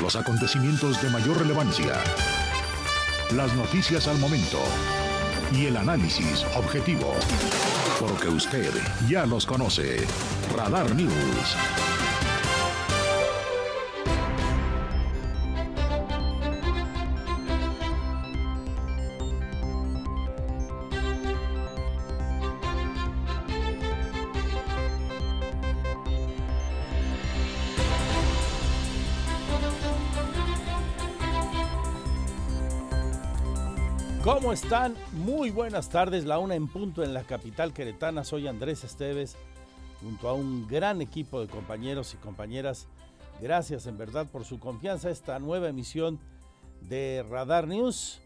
Los acontecimientos de mayor relevancia. Las noticias al momento. Y el análisis objetivo. Porque usted ya los conoce. Radar News. Están? Muy buenas tardes, la una en punto en la capital queretana. Soy Andrés Esteves, junto a un gran equipo de compañeros y compañeras. Gracias en verdad por su confianza. Esta nueva emisión de Radar News.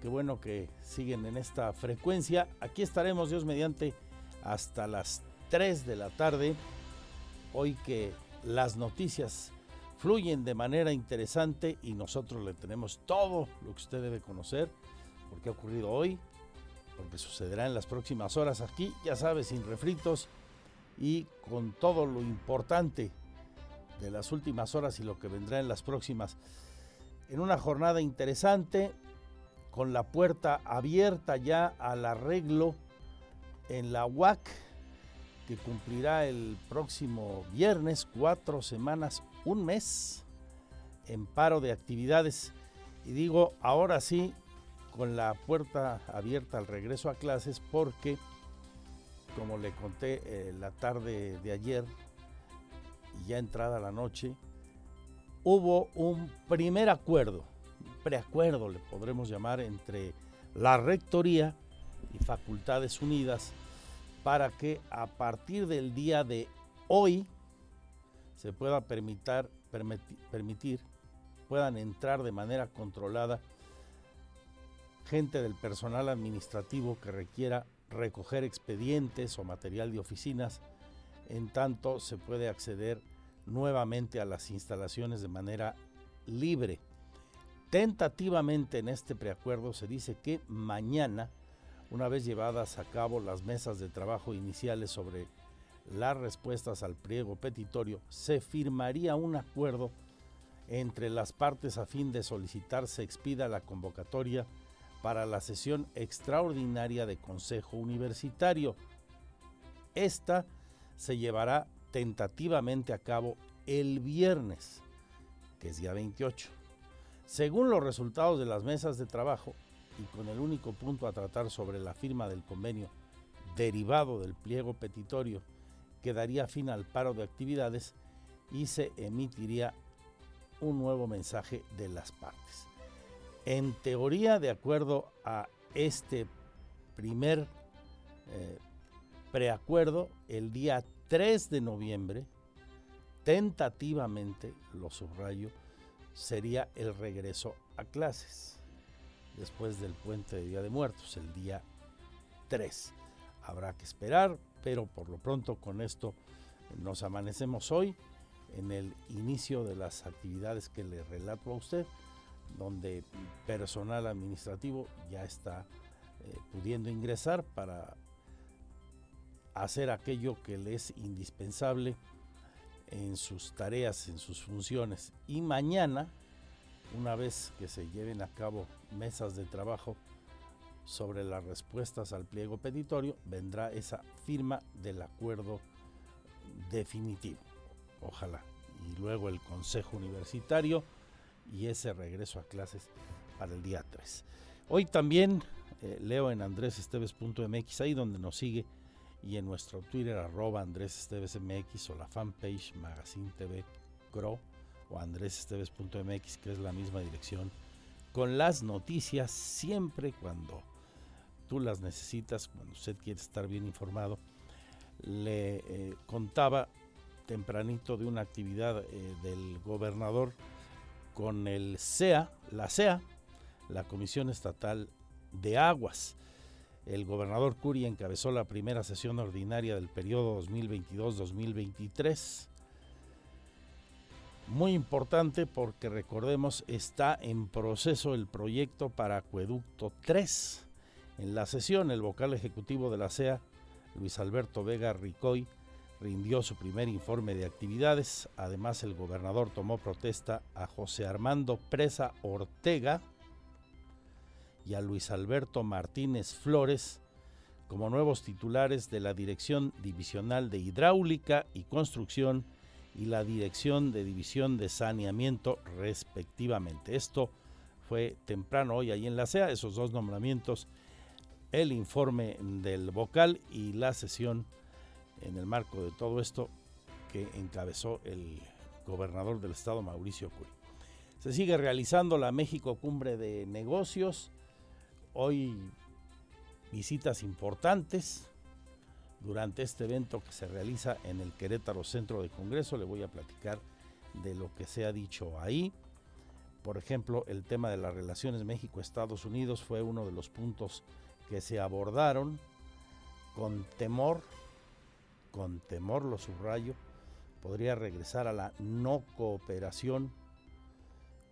Qué bueno que siguen en esta frecuencia. Aquí estaremos, Dios mediante, hasta las 3 de la tarde. Hoy que las noticias fluyen de manera interesante y nosotros le tenemos todo lo que usted debe conocer por qué ha ocurrido hoy, porque sucederá en las próximas horas aquí, ya sabes, sin refritos y con todo lo importante de las últimas horas y lo que vendrá en las próximas. En una jornada interesante, con la puerta abierta ya al arreglo en la UAC, que cumplirá el próximo viernes, cuatro semanas, un mes en paro de actividades. Y digo, ahora sí, con la puerta abierta al regreso a clases porque, como le conté eh, la tarde de ayer y ya entrada la noche, hubo un primer acuerdo, preacuerdo le podremos llamar, entre la Rectoría y Facultades Unidas para que a partir del día de hoy se pueda permitir puedan entrar de manera controlada gente del personal administrativo que requiera recoger expedientes o material de oficinas, en tanto se puede acceder nuevamente a las instalaciones de manera libre. Tentativamente en este preacuerdo se dice que mañana, una vez llevadas a cabo las mesas de trabajo iniciales sobre las respuestas al pliego petitorio, se firmaría un acuerdo entre las partes a fin de solicitar se expida la convocatoria para la sesión extraordinaria de Consejo Universitario. Esta se llevará tentativamente a cabo el viernes, que es día 28. Según los resultados de las mesas de trabajo y con el único punto a tratar sobre la firma del convenio derivado del pliego petitorio que daría fin al paro de actividades y se emitiría un nuevo mensaje de las partes. En teoría, de acuerdo a este primer eh, preacuerdo, el día 3 de noviembre, tentativamente, lo subrayo, sería el regreso a clases, después del puente de Día de Muertos, el día 3. Habrá que esperar, pero por lo pronto con esto nos amanecemos hoy en el inicio de las actividades que le relato a usted donde personal administrativo ya está eh, pudiendo ingresar para hacer aquello que le es indispensable en sus tareas, en sus funciones. Y mañana, una vez que se lleven a cabo mesas de trabajo sobre las respuestas al pliego petitorio, vendrá esa firma del acuerdo definitivo. Ojalá. Y luego el Consejo Universitario y ese regreso a clases para el día 3. Hoy también eh, leo en andresesteves.mx, ahí donde nos sigue, y en nuestro Twitter arroba andresestevesmx o la fanpage Magazine TV Cro o andresesteves.mx, que es la misma dirección, con las noticias siempre cuando tú las necesitas, cuando usted quiere estar bien informado. Le eh, contaba tempranito de una actividad eh, del gobernador con el CEA, la CEA, la Comisión Estatal de Aguas. El gobernador Curi encabezó la primera sesión ordinaria del periodo 2022-2023. Muy importante porque recordemos está en proceso el proyecto para Acueducto 3. En la sesión el vocal ejecutivo de la CEA, Luis Alberto Vega Ricoy, rindió su primer informe de actividades. Además, el gobernador tomó protesta a José Armando Presa Ortega y a Luis Alberto Martínez Flores como nuevos titulares de la Dirección Divisional de Hidráulica y Construcción y la Dirección de División de Saneamiento respectivamente. Esto fue temprano hoy ahí en la CEA, esos dos nombramientos, el informe del vocal y la sesión en el marco de todo esto que encabezó el gobernador del estado Mauricio Curi. Se sigue realizando la México Cumbre de Negocios. Hoy visitas importantes durante este evento que se realiza en el Querétaro Centro de Congreso. Le voy a platicar de lo que se ha dicho ahí. Por ejemplo, el tema de las relaciones México-Estados Unidos fue uno de los puntos que se abordaron con temor, con temor lo subrayo, podría regresar a la no cooperación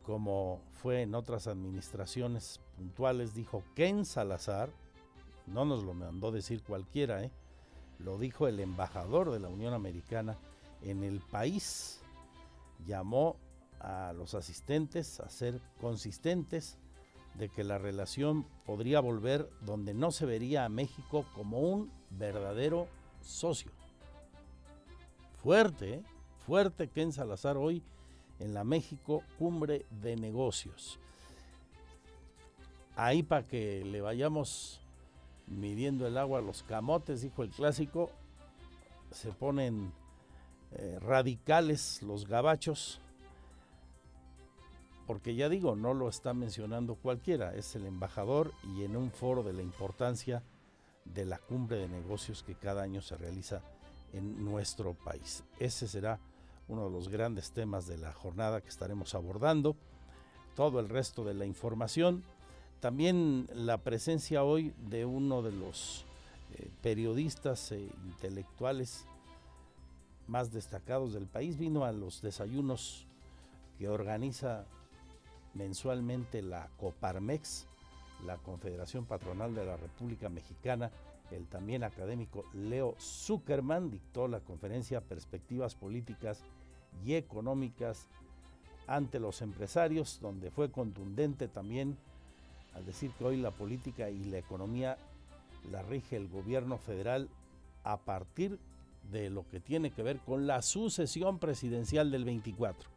como fue en otras administraciones puntuales, dijo Ken Salazar, no nos lo mandó decir cualquiera, ¿eh? lo dijo el embajador de la Unión Americana en el país, llamó a los asistentes a ser consistentes de que la relación podría volver donde no se vería a México como un verdadero socio. Fuerte, ¿eh? fuerte Ken Salazar hoy en la México Cumbre de Negocios. Ahí para que le vayamos midiendo el agua a los camotes, dijo el clásico, se ponen eh, radicales los gabachos, porque ya digo, no lo está mencionando cualquiera, es el embajador y en un foro de la importancia de la cumbre de negocios que cada año se realiza en nuestro país. Ese será uno de los grandes temas de la jornada que estaremos abordando. Todo el resto de la información también la presencia hoy de uno de los eh, periodistas e intelectuales más destacados del país vino a los desayunos que organiza mensualmente la Coparmex, la Confederación Patronal de la República Mexicana. El también académico Leo Zuckerman dictó la conferencia Perspectivas Políticas y Económicas ante los empresarios, donde fue contundente también al decir que hoy la política y la economía la rige el gobierno federal a partir de lo que tiene que ver con la sucesión presidencial del 24.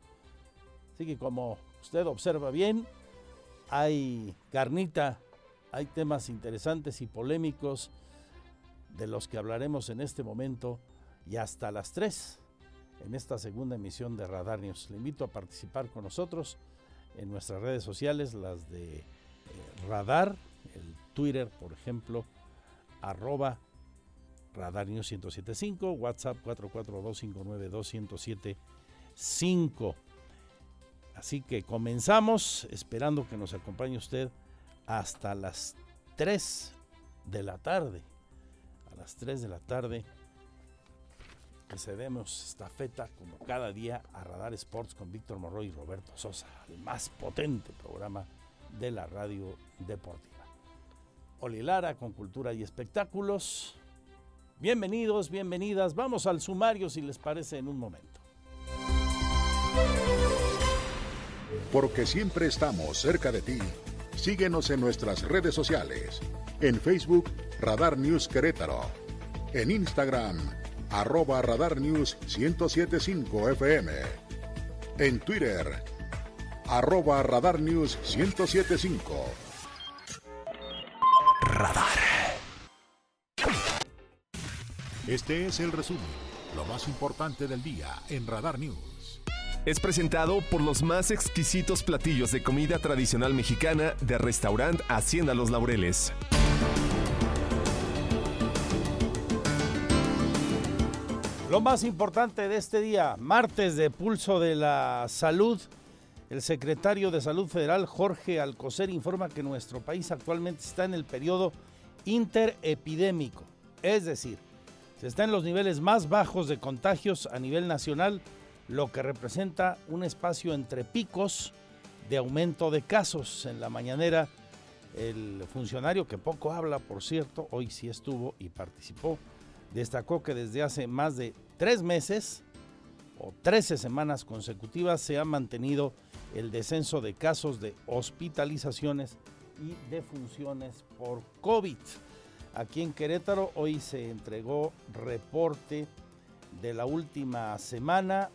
Así que como usted observa bien, hay carnita, hay temas interesantes y polémicos de los que hablaremos en este momento y hasta las 3 en esta segunda emisión de Radar News. Le invito a participar con nosotros en nuestras redes sociales, las de Radar, el Twitter, por ejemplo, arroba Radar News 1075, WhatsApp 442592175. Así que comenzamos esperando que nos acompañe usted hasta las 3 de la tarde. Las 3 de la tarde que cedemos estafeta como cada día a Radar Sports con Víctor Morroy y Roberto Sosa, el más potente programa de la radio deportiva. Oli Lara con cultura y espectáculos. Bienvenidos, bienvenidas. Vamos al sumario si les parece en un momento. Porque siempre estamos cerca de ti. Síguenos en nuestras redes sociales. En Facebook, Radar News Querétaro. En Instagram, arroba Radar News 1075 FM. En Twitter, arroba Radar News 1075. Radar. Este es el resumen, lo más importante del día en Radar News. Es presentado por los más exquisitos platillos de comida tradicional mexicana de restaurante Hacienda Los Laureles. Lo más importante de este día, martes de Pulso de la Salud, el secretario de Salud Federal, Jorge Alcocer, informa que nuestro país actualmente está en el periodo interepidémico, es decir, se está en los niveles más bajos de contagios a nivel nacional, lo que representa un espacio entre picos de aumento de casos. En la mañanera, el funcionario que poco habla, por cierto, hoy sí estuvo y participó, destacó que desde hace más de tres meses o 13 semanas consecutivas se ha mantenido el descenso de casos de hospitalizaciones y defunciones por COVID. Aquí en Querétaro hoy se entregó reporte de la última semana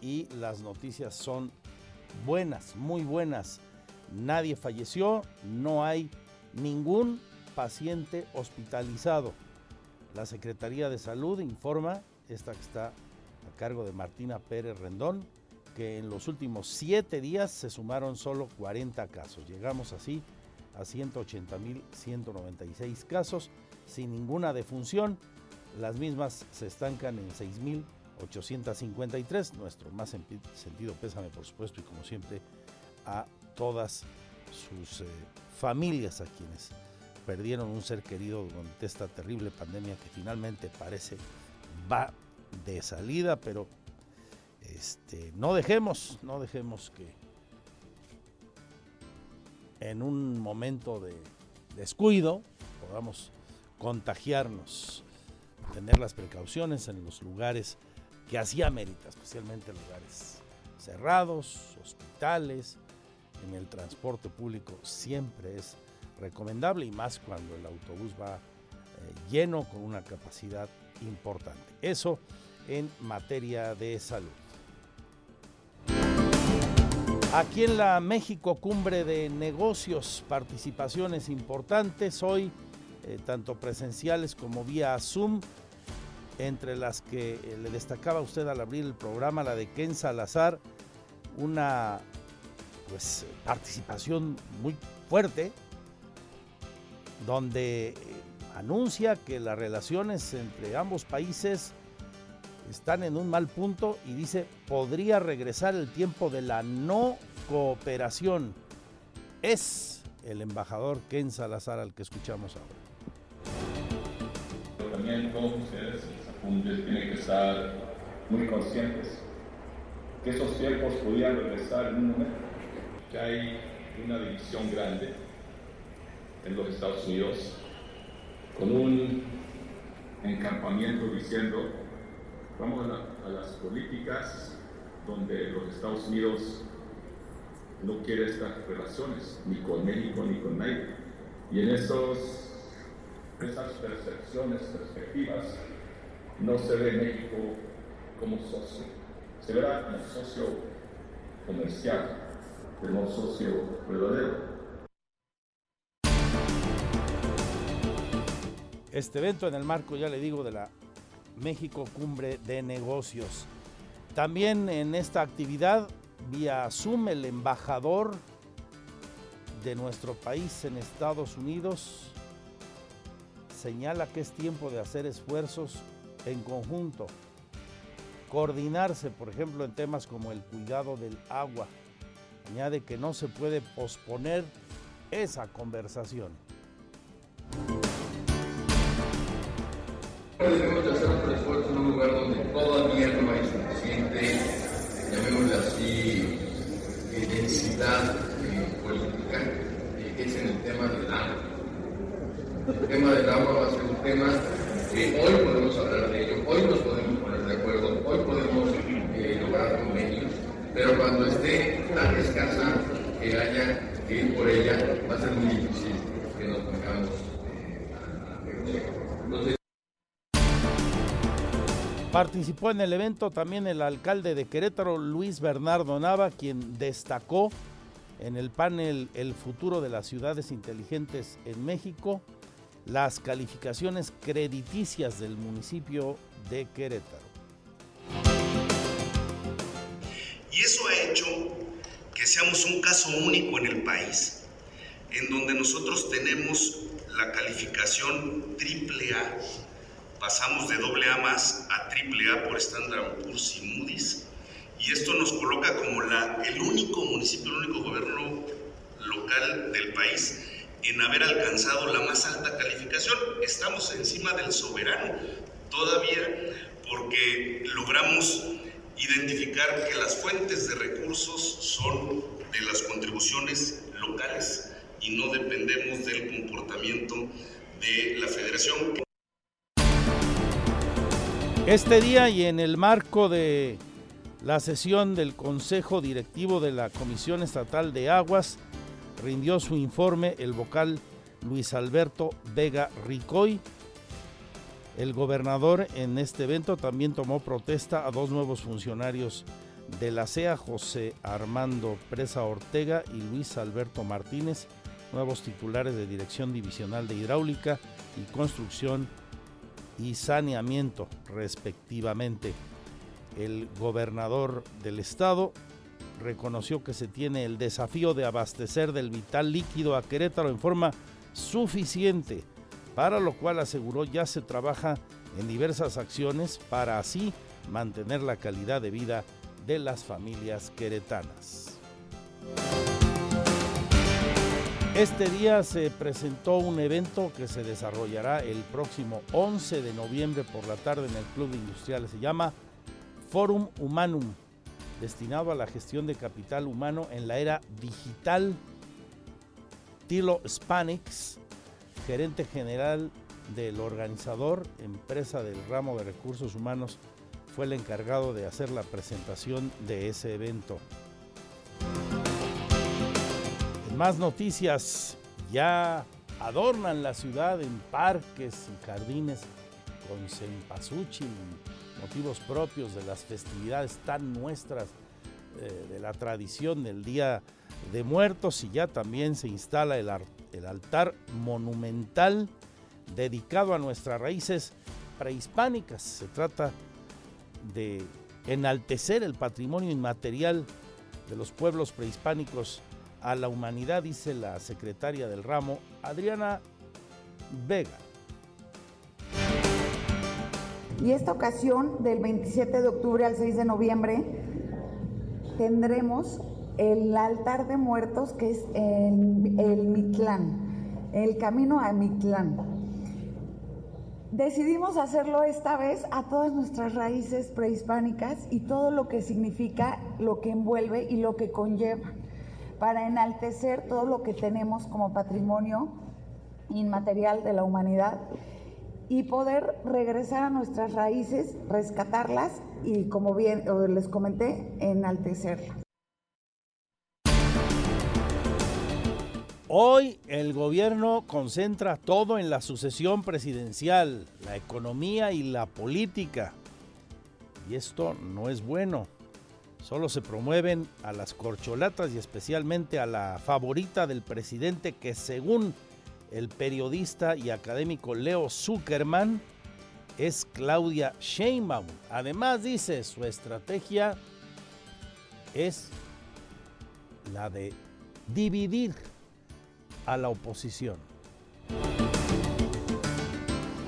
y las noticias son buenas, muy buenas. Nadie falleció, no hay ningún paciente hospitalizado. La Secretaría de Salud informa, esta que está a cargo de Martina Pérez Rendón, que en los últimos siete días se sumaron solo 40 casos. Llegamos así a 180.196 casos sin ninguna defunción. Las mismas se estancan en 6.853. Nuestro más sentido pésame, por supuesto, y como siempre, a todas sus eh, familias, a quienes perdieron un ser querido durante esta terrible pandemia que finalmente parece va de salida, pero este, no dejemos, no dejemos que en un momento de descuido podamos contagiarnos, tener las precauciones en los lugares que hacía mérita, especialmente lugares cerrados, hospitales, en el transporte público siempre es recomendable y más cuando el autobús va eh, lleno con una capacidad importante. Eso en materia de salud. Aquí en la México Cumbre de Negocios, participaciones importantes hoy, eh, tanto presenciales como vía Zoom, entre las que eh, le destacaba usted al abrir el programa, la de Ken Salazar, una pues participación muy fuerte, donde eh, anuncia que las relaciones entre ambos países están en un mal punto y dice podría regresar el tiempo de la no cooperación. Es el embajador Ken Salazar al que escuchamos ahora. También todos ustedes, los tienen que estar muy conscientes que esos tiempos podían regresar en un momento que hay una división grande en los Estados Unidos con un encampamiento diciendo vamos a, las políticas donde los Estados Unidos no quiere estas relaciones, ni con México ni con nadie. Y en esos, esas percepciones, perspectivas, no se ve México como socio, se verá como socio comercial, no socio verdadero. Este evento en el marco, ya le digo, de la México Cumbre de Negocios. También en esta actividad, vía Zoom, el embajador de nuestro país en Estados Unidos señala que es tiempo de hacer esfuerzos en conjunto, coordinarse, por ejemplo, en temas como el cuidado del agua, añade que no se puede posponer esa conversación. Debemos de hacer otro esfuerzo en un lugar donde todavía no hay suficiente, llamémosle así, eh, densidad eh, política, eh, es en el tema del agua. El tema del agua va a ser un tema que hoy podemos hablar de ello, hoy nos podemos poner de acuerdo, hoy podemos lograr convenios pero cuando esté tan escasa que haya que ir por ella, va a ser muy difícil que nos pongamos Participó en el evento también el alcalde de Querétaro, Luis Bernardo Nava, quien destacó en el panel El futuro de las ciudades inteligentes en México las calificaciones crediticias del municipio de Querétaro. Y eso ha hecho que seamos un caso único en el país, en donde nosotros tenemos la calificación AAA, pasamos de AA más a AAA por Standard Poor's y Moody's, y esto nos coloca como el único municipio, el único gobierno local del país en haber alcanzado la más alta calificación. Estamos encima del soberano todavía porque logramos identificar que las fuentes de recursos son de las contribuciones locales y no dependemos del comportamiento de la federación. Este día y en el marco de la sesión del Consejo Directivo de la Comisión Estatal de Aguas, rindió su informe el vocal Luis Alberto Vega Ricoy. El gobernador en este evento también tomó protesta a dos nuevos funcionarios de la CEA, José Armando Presa Ortega y Luis Alberto Martínez, nuevos titulares de Dirección Divisional de Hidráulica y Construcción y saneamiento respectivamente. El gobernador del estado reconoció que se tiene el desafío de abastecer del vital líquido a Querétaro en forma suficiente, para lo cual aseguró ya se trabaja en diversas acciones para así mantener la calidad de vida de las familias queretanas. Este día se presentó un evento que se desarrollará el próximo 11 de noviembre por la tarde en el Club de Industriales. Se llama Forum Humanum, destinado a la gestión de capital humano en la era digital. Tilo Spanix, gerente general del organizador, empresa del ramo de recursos humanos, fue el encargado de hacer la presentación de ese evento. Más noticias. Ya adornan la ciudad en parques y jardines con cempasúchil, motivos propios de las festividades tan nuestras eh, de la tradición del Día de Muertos y ya también se instala el, el altar monumental dedicado a nuestras raíces prehispánicas. Se trata de enaltecer el patrimonio inmaterial de los pueblos prehispánicos a la humanidad, dice la secretaria del ramo, Adriana Vega. Y esta ocasión, del 27 de octubre al 6 de noviembre, tendremos el altar de muertos que es el, Mitlán, el camino a Mitlán. Decidimos hacerlo esta vez a todas nuestras raíces prehispánicas y todo lo que significa, lo que envuelve y lo que conlleva para enaltecer todo lo que tenemos como patrimonio inmaterial de la humanidad y poder regresar a nuestras raíces, rescatarlas y, como bien les comenté, enaltecerlas. Hoy el gobierno concentra todo en la sucesión presidencial, la economía y la política. Y esto no es bueno. Solo se promueven a las corcholatas y especialmente a la favorita del presidente que según el periodista y académico Leo Zuckerman es Claudia Sheinbaum. Además dice su estrategia es la de dividir a la oposición.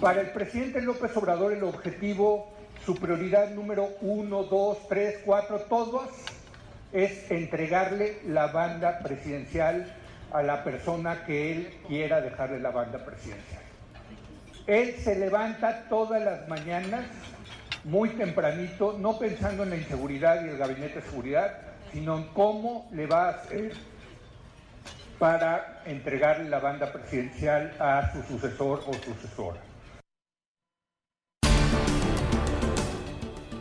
Para el presidente López Obrador el objetivo su prioridad número uno, dos, tres, cuatro, todas, es entregarle la banda presidencial a la persona que él quiera dejarle la banda presidencial. Él se levanta todas las mañanas, muy tempranito, no pensando en la inseguridad y el gabinete de seguridad, sino en cómo le va a hacer para entregarle la banda presidencial a su sucesor o sucesora.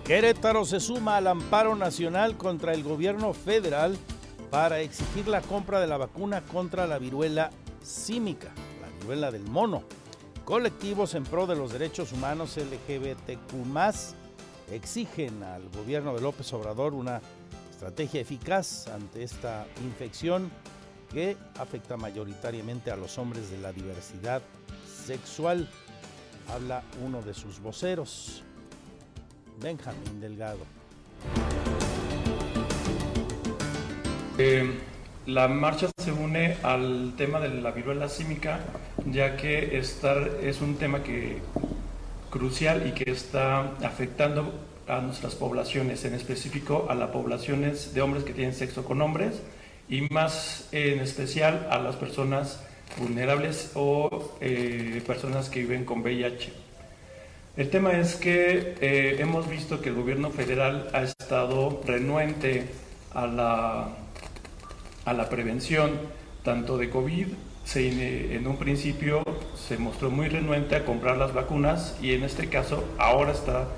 Querétaro se suma al amparo nacional contra el gobierno federal para exigir la compra de la vacuna contra la viruela símica, la viruela del mono. Colectivos en pro de los derechos humanos LGBTQ exigen al gobierno de López Obrador una estrategia eficaz ante esta infección que afecta mayoritariamente a los hombres de la diversidad sexual. Habla uno de sus voceros. Benjamín Delgado. Eh, la marcha se une al tema de la viruela símica, ya que estar, es un tema que, crucial y que está afectando a nuestras poblaciones, en específico a las poblaciones de hombres que tienen sexo con hombres y más en especial a las personas vulnerables o eh, personas que viven con VIH. El tema es que eh, hemos visto que el gobierno federal ha estado renuente a la, a la prevención tanto de COVID. Se, en un principio se mostró muy renuente a comprar las vacunas y en este caso ahora está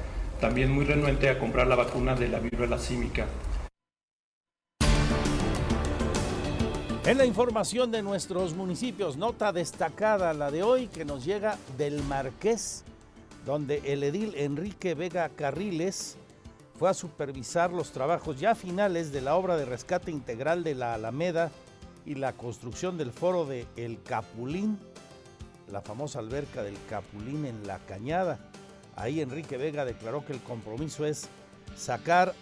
también muy renuente a comprar la vacuna de la viruela símica. En la información de nuestros municipios, nota destacada la de hoy que nos llega del Marqués, donde el edil Enrique Vega Carriles fue a supervisar los trabajos ya finales de la obra de rescate integral de la Alameda y la construcción del foro de El Capulín, la famosa alberca del Capulín en la Cañada. Ahí Enrique Vega declaró que el compromiso es sacar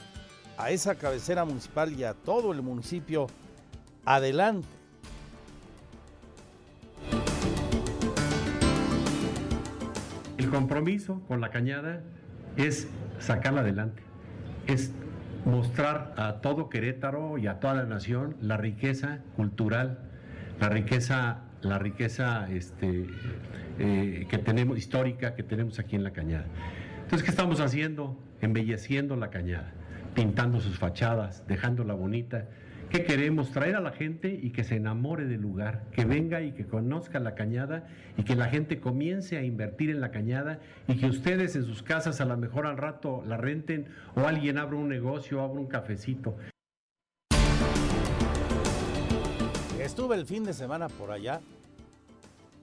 a esa cabecera municipal y a todo el municipio adelante. El compromiso con la cañada es sacarla adelante, es mostrar a todo Querétaro y a toda la nación la riqueza cultural, la riqueza, la riqueza este, eh, que tenemos, histórica que tenemos aquí en la cañada. Entonces, ¿qué estamos haciendo? Embelleciendo la cañada, pintando sus fachadas, dejándola bonita ¿Qué queremos? Traer a la gente y que se enamore del lugar, que venga y que conozca la cañada y que la gente comience a invertir en la cañada y que ustedes en sus casas a lo mejor al rato la renten o alguien abra un negocio, abra un cafecito. Estuve el fin de semana por allá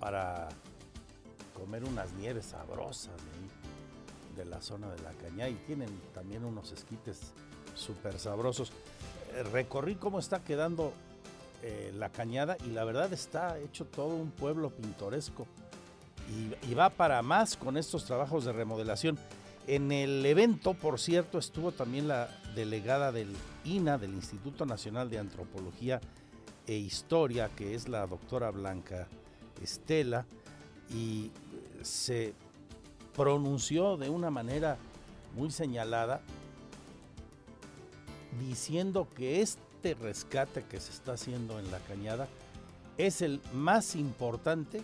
para comer unas nieves sabrosas de, de la zona de la cañada y tienen también unos esquites súper sabrosos recorrí cómo está quedando eh, la cañada y la verdad está hecho todo un pueblo pintoresco y, va para más con estos trabajos de remodelación. En el evento, por cierto, estuvo también la delegada del INA, del Instituto Nacional de Antropología e Historia, que es la doctora Blanca Estela, y se pronunció de una manera muy señalada diciendo que este rescate que se está haciendo en la cañada es el más importante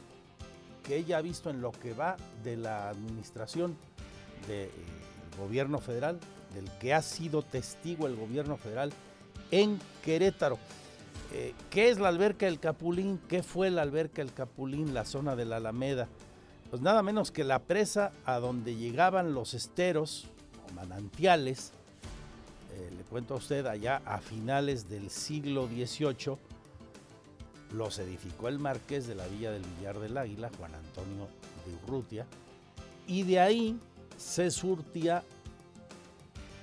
que ella ha visto en lo que va de la administración del gobierno federal, del que ha sido testigo el gobierno federal en Querétaro. Eh, ¿Qué es la alberca del Capulín? ¿Qué fue la alberca del Capulín, la zona de la Alameda? Pues nada menos que la presa a donde llegaban los esteros o manantiales eh, le cuento a usted, allá a finales del siglo XVIII los edificó el marqués de la Villa del Villar del Águila, Juan Antonio de Urrutia, y de ahí se surtía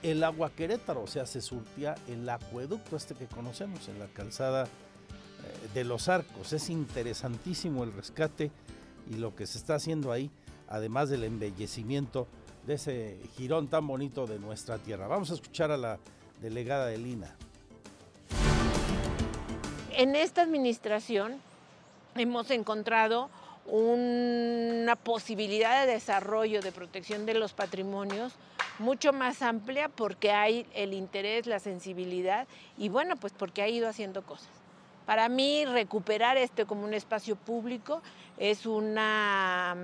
el agua Querétaro, o sea, se surtía el acueducto este que conocemos en la calzada eh, de los arcos. Es interesantísimo el rescate y lo que se está haciendo ahí, además del embellecimiento de ese girón tan bonito de nuestra tierra. Vamos a escuchar a la delegada de Lina. En esta administración hemos encontrado una posibilidad de desarrollo, de protección de los patrimonios mucho más amplia porque hay el interés, la sensibilidad y bueno, pues porque ha ido haciendo cosas. Para mí recuperar este como un espacio público es, una,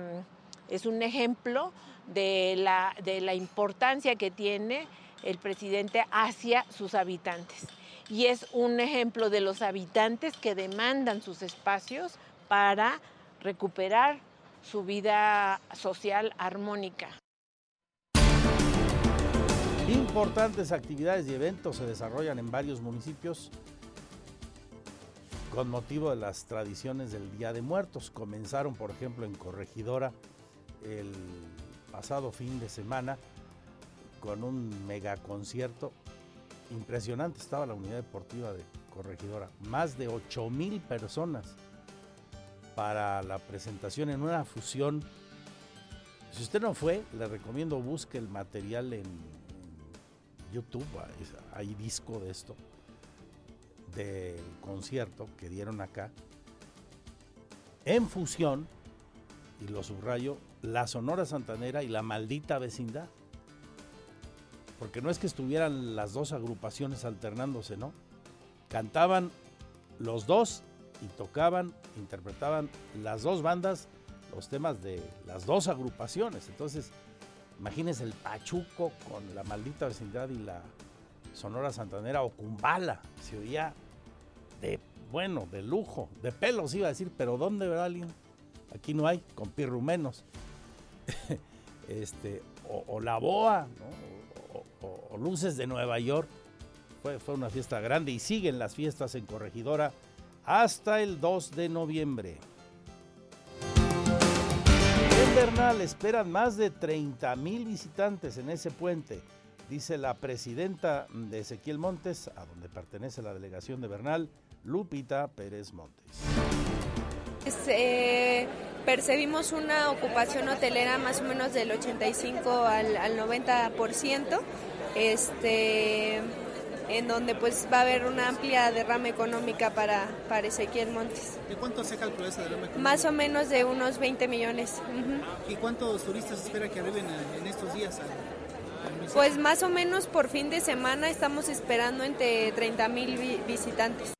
es un ejemplo de la, de la importancia que tiene el presidente hacia sus habitantes. Y es un ejemplo de los habitantes que demandan sus espacios para recuperar su vida social armónica. Importantes actividades y eventos se desarrollan en varios municipios con motivo de las tradiciones del Día de Muertos. Comenzaron, por ejemplo, en Corregidora el pasado fin de semana con un mega concierto impresionante. Estaba la unidad deportiva de Corregidora, más de 8 mil personas para la presentación en una fusión. Si usted no fue, le recomiendo busque el material en, YouTube, hay disco de esto, del concierto que dieron acá, en fusión, y lo subrayo, la Sonora Santanera y la maldita vecindad. Porque no es que estuvieran las dos agrupaciones alternándose, ¿no? Cantaban los dos y tocaban, interpretaban las dos bandas los temas de las dos agrupaciones. Entonces, imagínense el Pachuco con la maldita vecindad y la Sonora Santanera o Cumbala. Se oía de, bueno, de lujo, de pelos iba a decir, pero ¿dónde verá alguien? Aquí no hay, con pirrumenos. este, o, La Boa, o, Luces de Nueva York. Fue, fue una fiesta grande y siguen las fiestas en Corregidora hasta el 2 de noviembre. En Bernal esperan más de 30 mil visitantes en ese puente, dice la presidenta de Ezequiel Montes, a donde pertenece la delegación de Bernal, Lupita Pérez Montes. Eh, percibimos una ocupación hotelera más o menos del 85 al, al 90%. Este, en donde pues va a haber una amplia derrama económica para, para Ezequiel Montes. ¿De cuánto se calculó esa derrama económica? Más o menos de unos 20 millones. ¿Y cuántos turistas espera que arriben en estos días? pues más o menos por fin de semana estamos esperando entre 30 mil visitantes.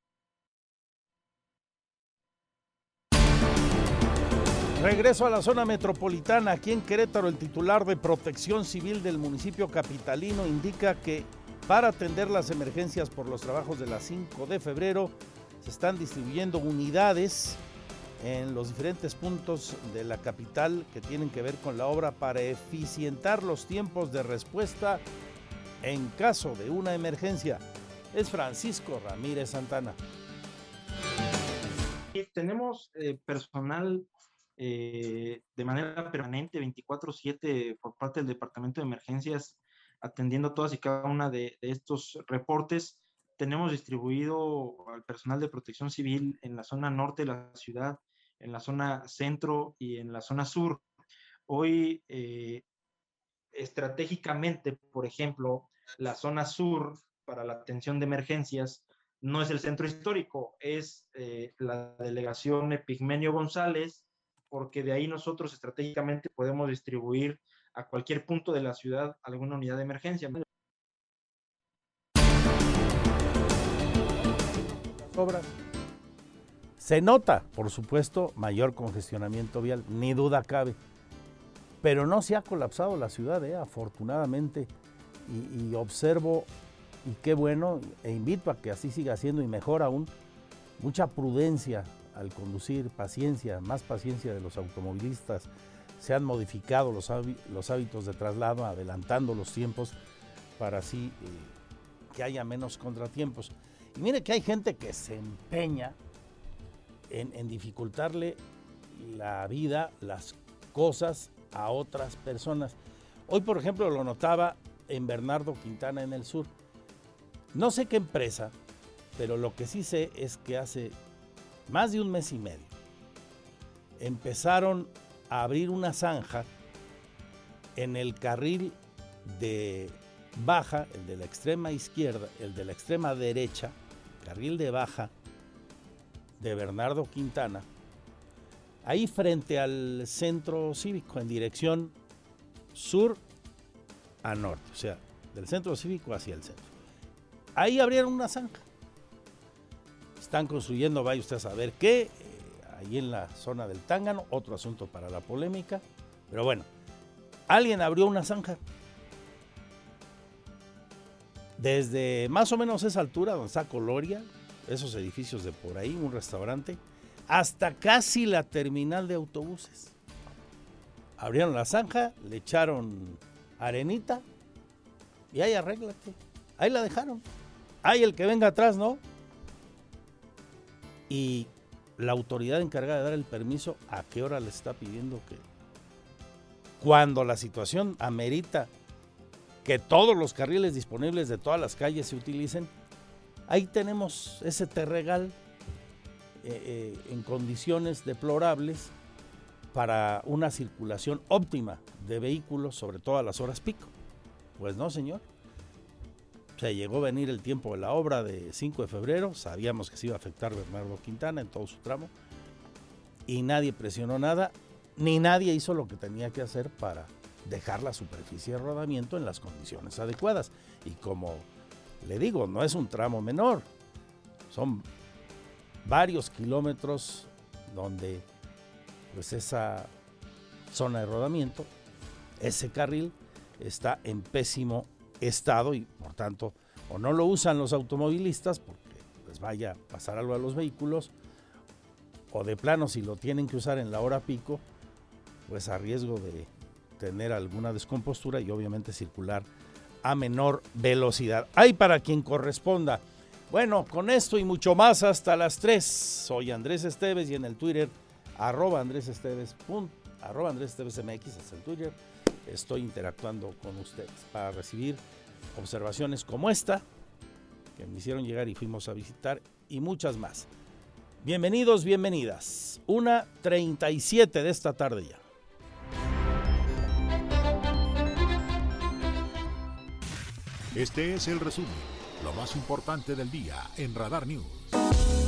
Regreso a la zona metropolitana. Aquí en Querétaro, el titular de Protección Civil del municipio capitalino indica que para atender las emergencias por los trabajos de la 5 de febrero, se están distribuyendo unidades en los diferentes puntos de la capital que tienen que ver con la obra para eficientar los tiempos de respuesta en caso de una emergencia. Es Francisco Ramírez Santana. Tenemos eh, personal eh, de manera permanente 24/7 por parte del Departamento de Emergencias atendiendo todas y cada una de, estos reportes. Tenemos distribuido al personal de protección civil en la zona norte de la ciudad, en la zona centro y en la zona sur. Hoy, eh, estratégicamente, por ejemplo, la zona sur para la atención de emergencias no es el centro histórico, es eh, la delegación Epigmenio González, porque de ahí nosotros estratégicamente podemos distribuir a cualquier punto de la ciudad alguna unidad de emergencia. Obras. Se nota, por supuesto, mayor congestionamiento vial, ni duda cabe. Pero no se ha colapsado la ciudad, ¿eh? afortunadamente. Y, y, observo, y qué bueno, e invito a que así siga siendo y mejor aún, mucha prudencia al conducir, paciencia, más paciencia de los automovilistas, se han modificado los, hábitos de traslado, adelantando los tiempos para así eh, que haya menos contratiempos. Y mire que hay gente que se empeña en, dificultarle la vida, las cosas a otras personas. Hoy, por ejemplo, lo notaba en Bernardo Quintana en el sur. No sé qué empresa, pero lo que sí sé es que hace más de un mes y medio empezaron abrir una zanja en el carril de baja, el de la extrema izquierda, el de la extrema derecha, carril de baja de Bernardo Quintana, ahí frente al centro cívico, en dirección sur a norte, o sea, del centro cívico hacia el centro. Ahí abrieron una zanja. Están construyendo, vaya usted a saber qué, ahí en la zona del Tángano, otro asunto para la polémica, pero bueno, alguien abrió una zanja. Desde más o menos esa altura, donde está Coloria, esos edificios de por ahí, un restaurante, hasta casi la terminal de autobuses. Abrieron la zanja, le echaron arenita y ahí arréglate. Ahí la dejaron. Ahí el que venga atrás, ¿no? Y la autoridad encargada de dar el permiso, ¿a qué hora le está pidiendo que cuando la situación amerita que todos los carriles disponibles de todas las calles se utilicen? Ahí tenemos ese terregal eh, eh, en condiciones deplorables para una circulación óptima de vehículos, sobre todo a las horas pico. Pues no, señor. Se llegó a venir el tiempo de la obra de 5 de febrero, sabíamos que se iba a afectar Bernardo Quintana en todo su tramo, y nadie presionó nada, ni nadie hizo lo que tenía que hacer para dejar la superficie de rodamiento en las condiciones adecuadas. Y como le digo, no es un tramo menor, son varios kilómetros donde pues esa zona de rodamiento, ese carril está en pésimo estado y por tanto o no lo usan los automovilistas porque les vaya a pasar algo a los vehículos o de plano si lo tienen que usar en la hora pico pues a riesgo de tener alguna descompostura y obviamente circular a menor velocidad. Hay para quien corresponda. Bueno, con esto y mucho más hasta las 3. Soy Andrés Esteves y en el Twitter, arroba Andrés Esteves, arroba Andrés Esteves MX, es el Twitter. Estoy interactuando con ustedes para recibir observaciones como esta que me hicieron llegar y fuimos a visitar y muchas más. Bienvenidos, bienvenidas. Una 37 de esta tarde ya. Este es el resumen, lo más importante del día en Radar News.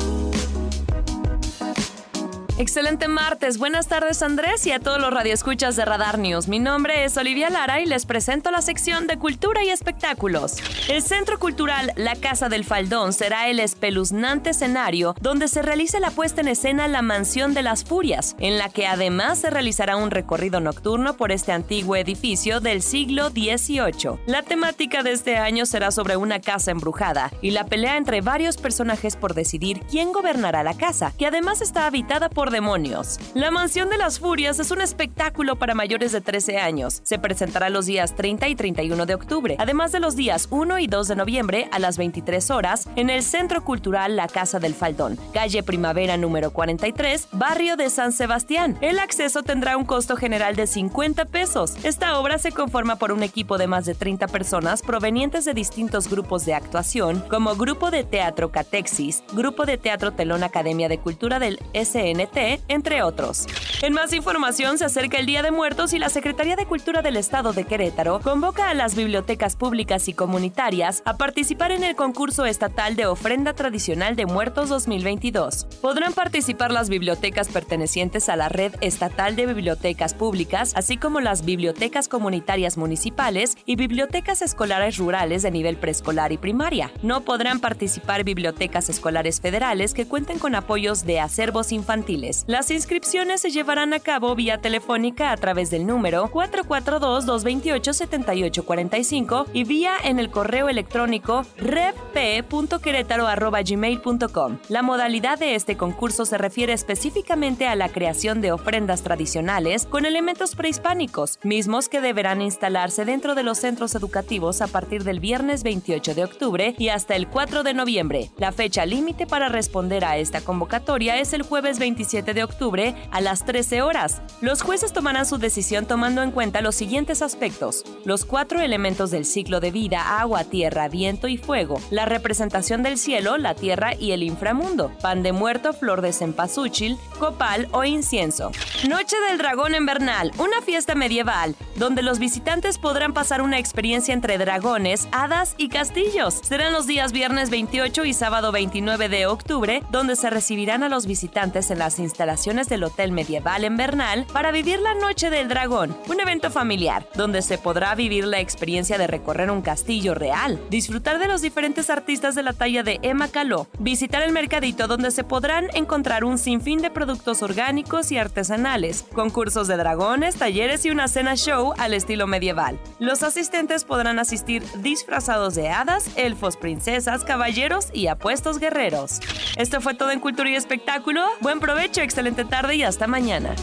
Excelente martes, buenas tardes Andrés y a todos los radioescuchas de Radar News. Mi nombre es Olivia Lara y les presento la sección de Cultura y Espectáculos. El Centro Cultural La Casa del Faldón será el espeluznante escenario donde se realice la puesta en escena La Mansión de las Furias, en la que además se realizará un recorrido nocturno por este antiguo edificio del siglo XVIII. La temática de este año será sobre una casa embrujada y la pelea entre varios personajes por decidir quién gobernará la casa, que además está habitada por demonios. La Mansión de las Furias es un espectáculo para mayores de 13 años. Se presentará los días 30 y 31 de octubre, además de los días 1 y 2 de noviembre a las 23 horas en el Centro Cultural La Casa del Faldón, calle Primavera número 43, barrio de San Sebastián. El acceso tendrá un costo general de 50 pesos. Esta obra se conforma por un equipo de más de 30 personas provenientes de distintos grupos de actuación, como Grupo de Teatro Catexis, Grupo de Teatro Telón Academia de Cultura del SNT, entre otros. En más información se acerca el Día de Muertos y la Secretaría de Cultura del Estado de Querétaro convoca a las bibliotecas públicas y comunitarias a participar en el concurso estatal de ofrenda tradicional de muertos 2022. Podrán participar las bibliotecas pertenecientes a la Red Estatal de Bibliotecas Públicas, así como las bibliotecas comunitarias municipales y bibliotecas escolares rurales de nivel preescolar y primaria. No podrán participar bibliotecas escolares federales que cuenten con apoyos de acervos infantiles. Las inscripciones se llevarán a cabo vía telefónica a través del número 442-228-7845 y vía en el correo electrónico revp.querétaro.gmail.com. La modalidad de este concurso se refiere específicamente a la creación de ofrendas tradicionales con elementos prehispánicos, mismos que deberán instalarse dentro de los centros educativos a partir del viernes 28 de octubre y hasta el 4 de noviembre. La fecha límite para responder a esta convocatoria es el jueves 27 de octubre a las 13 horas. Los jueces tomarán su decisión tomando en cuenta los siguientes aspectos. Los cuatro elementos del ciclo de vida, agua, tierra, viento y fuego, la representación del cielo, la tierra y el inframundo, pan de muerto, flor de cempasúchil, copal o incienso. Noche del Dragón Invernal, una fiesta medieval, donde los visitantes podrán pasar una experiencia entre dragones, hadas y castillos. Serán los días viernes 28 y sábado 29 de octubre, donde se recibirán a los visitantes en las instalaciones del Hotel Medieval en Bernal para vivir la Noche del Dragón, un evento familiar donde se podrá vivir la experiencia de recorrer un castillo real, disfrutar de los diferentes artistas de la talla de Emma Caló, visitar el mercadito donde se podrán encontrar un sinfín de productos orgánicos y artesanales, concursos de dragones, talleres y una cena show al estilo medieval. Los asistentes podrán asistir disfrazados de hadas, elfos, princesas, caballeros y apuestos guerreros. Esto fue todo en Cultura y Espectáculo. Buen provecho excelente tarde y hasta mañana.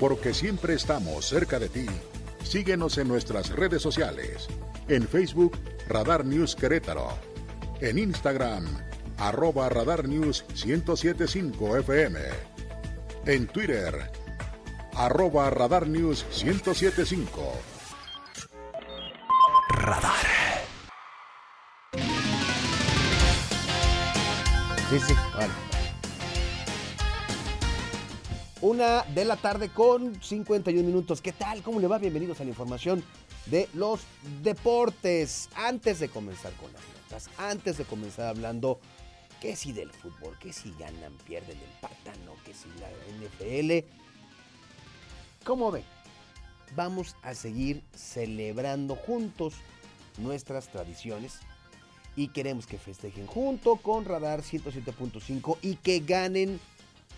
Porque siempre estamos cerca de ti. Síguenos en nuestras redes sociales. En Facebook, Radar News Querétaro. En Instagram, arroba Radar News 1075 FM. En Twitter, arroba Radar News 1075. Radar. Sí, sí, vale. Una de la tarde con 51 minutos. ¿Qué tal? ¿Cómo le va? Bienvenidos a la información de los deportes. Antes de comenzar con las notas, antes de comenzar hablando que si del fútbol, que si ganan, pierden, empatan, o que si la NFL. ¿Cómo ve? Vamos a seguir celebrando juntos nuestras tradiciones y queremos que festejen junto con Radar 107.5 y que ganen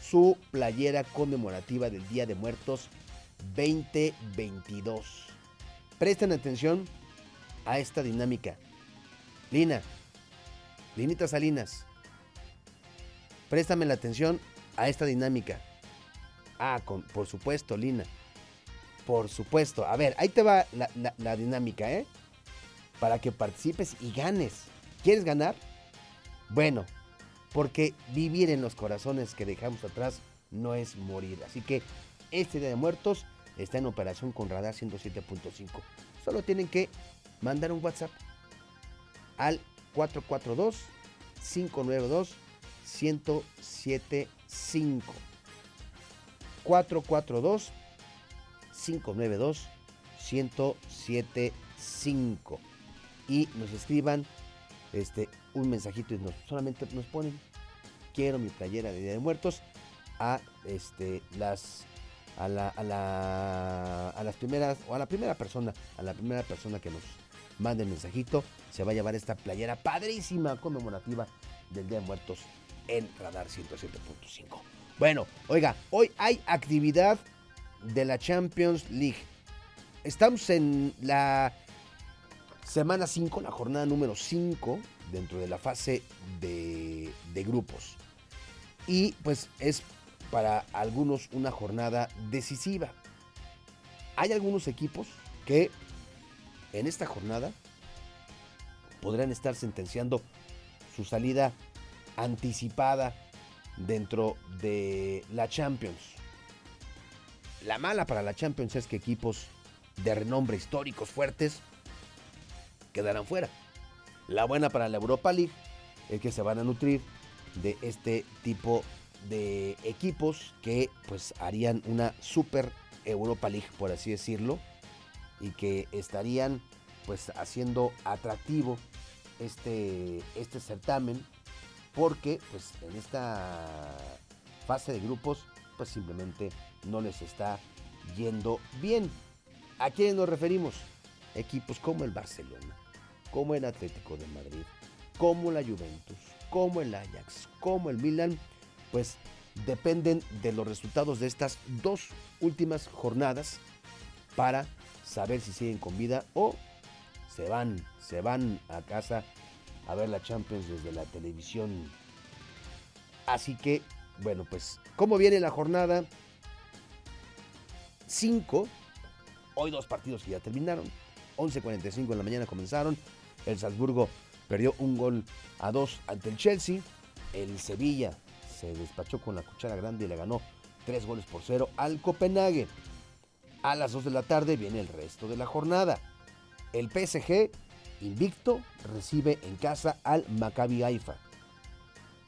su playera conmemorativa del Día de Muertos 2022. Presten atención a esta dinámica. Lina, Linita Salinas, préstame la atención a esta dinámica. Ah, con, por supuesto, Lina. Por supuesto. A ver, ahí te va la, la- la dinámica, ¿eh? Para que participes y ganes. ¿Quieres ganar? Bueno, porque vivir en los corazones que dejamos atrás no es morir. Así que este Día de Muertos está en operación con Radar 107.5. Solo tienen que mandar un WhatsApp al 442 592 1075. 442 592 1075 y nos escriban este un mensajito y nos solamente nos ponen quiero mi playera de Día de Muertos a este las a la, a la a las primeras o a la primera persona a la primera persona que nos mande el mensajito se va a llevar esta playera padrísima conmemorativa del Día de Muertos en Radar 107.5 bueno oiga hoy hay actividad de la Champions League. Estamos en la semana 5 la jornada número 5 dentro de la fase de, de grupos y pues es para algunos una jornada decisiva. Hay algunos equipos que en esta jornada podrán estar sentenciando su salida anticipada dentro de la Champions. La mala para la Champions es que equipos de renombre históricos fuertes quedarán fuera. La buena para la Europa League es que se van a nutrir de este tipo de equipos que pues harían una super Europa League por así decirlo y que estarían pues haciendo atractivo este, este certamen porque pues en esta fase de grupos pues simplemente no les está yendo bien. ¿A quiénes nos referimos? Equipos como el Barcelona, como el Atlético de Madrid, como la Juventus, como el Ajax, como el Milan, pues dependen de los resultados de estas dos últimas jornadas para saber si siguen con vida o se van, se van a casa a ver la Champions desde la televisión. Así que, bueno, pues, ¿cómo viene la jornada? 5. Hoy dos partidos que ya terminaron. 11.45 en la mañana comenzaron. El Salzburgo perdió un gol a dos ante el Chelsea. El Sevilla se despachó con la cuchara grande y le ganó tres goles por cero al Copenhague. A las 2 de la tarde viene el resto de la jornada. El PSG, invicto, recibe en casa al Maccabi Haifa.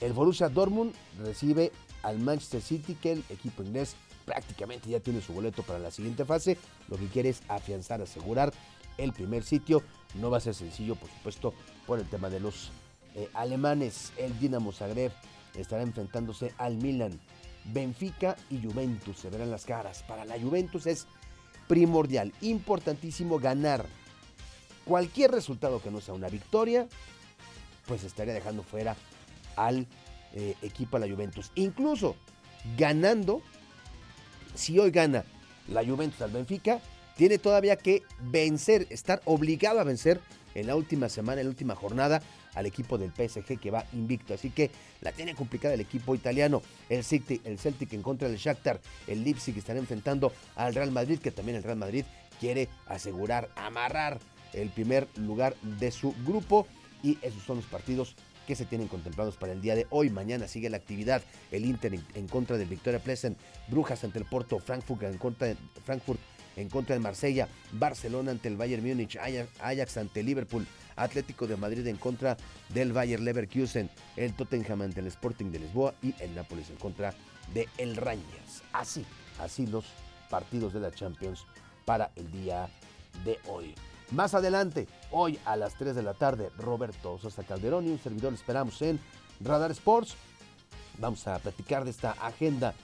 El Borussia Dortmund recibe al Manchester City, que el equipo inglés prácticamente ya tiene su boleto para la siguiente fase. Lo que quiere es afianzar, asegurar el primer sitio. No va a ser sencillo, por supuesto, por el tema de los eh, alemanes. El Dinamo Zagreb estará enfrentándose al Milan. Benfica y Juventus se verán las caras. Para la Juventus es primordial, importantísimo ganar. Cualquier resultado que no sea una victoria, pues estaría dejando fuera al eh, equipo de la Juventus. Incluso ganando, si hoy gana la Juventus al Benfica, tiene todavía que vencer, estar obligado a vencer en la última semana, en la última jornada, al equipo del PSG que va invicto. Así que la tiene complicada el equipo italiano. El Celtic, el Celtic en contra del Shakhtar. El Leipzig estará enfrentando al Real Madrid, que también el Real Madrid quiere asegurar, amarrar el primer lugar de su grupo. Y esos son los partidos que se tienen contemplados para el día de hoy. Mañana sigue la actividad. El Inter en, contra del Victoria Pleasant. Brujas ante el Porto. Frankfurt en contra de Frankfurt en contra de Marsella, Barcelona ante el Bayern Múnich, Ajax ante Liverpool, Atlético de Madrid en contra del Bayern Leverkusen, el Tottenham ante el Sporting de Lisboa y el Nápoles en contra de el Rangers. Así, así los partidos de la Champions para el día de hoy. Más adelante, hoy a las 3 de la tarde, Roberto Sosa Calderón y un servidor esperamos en Radar Sports. Vamos a platicar de esta agenda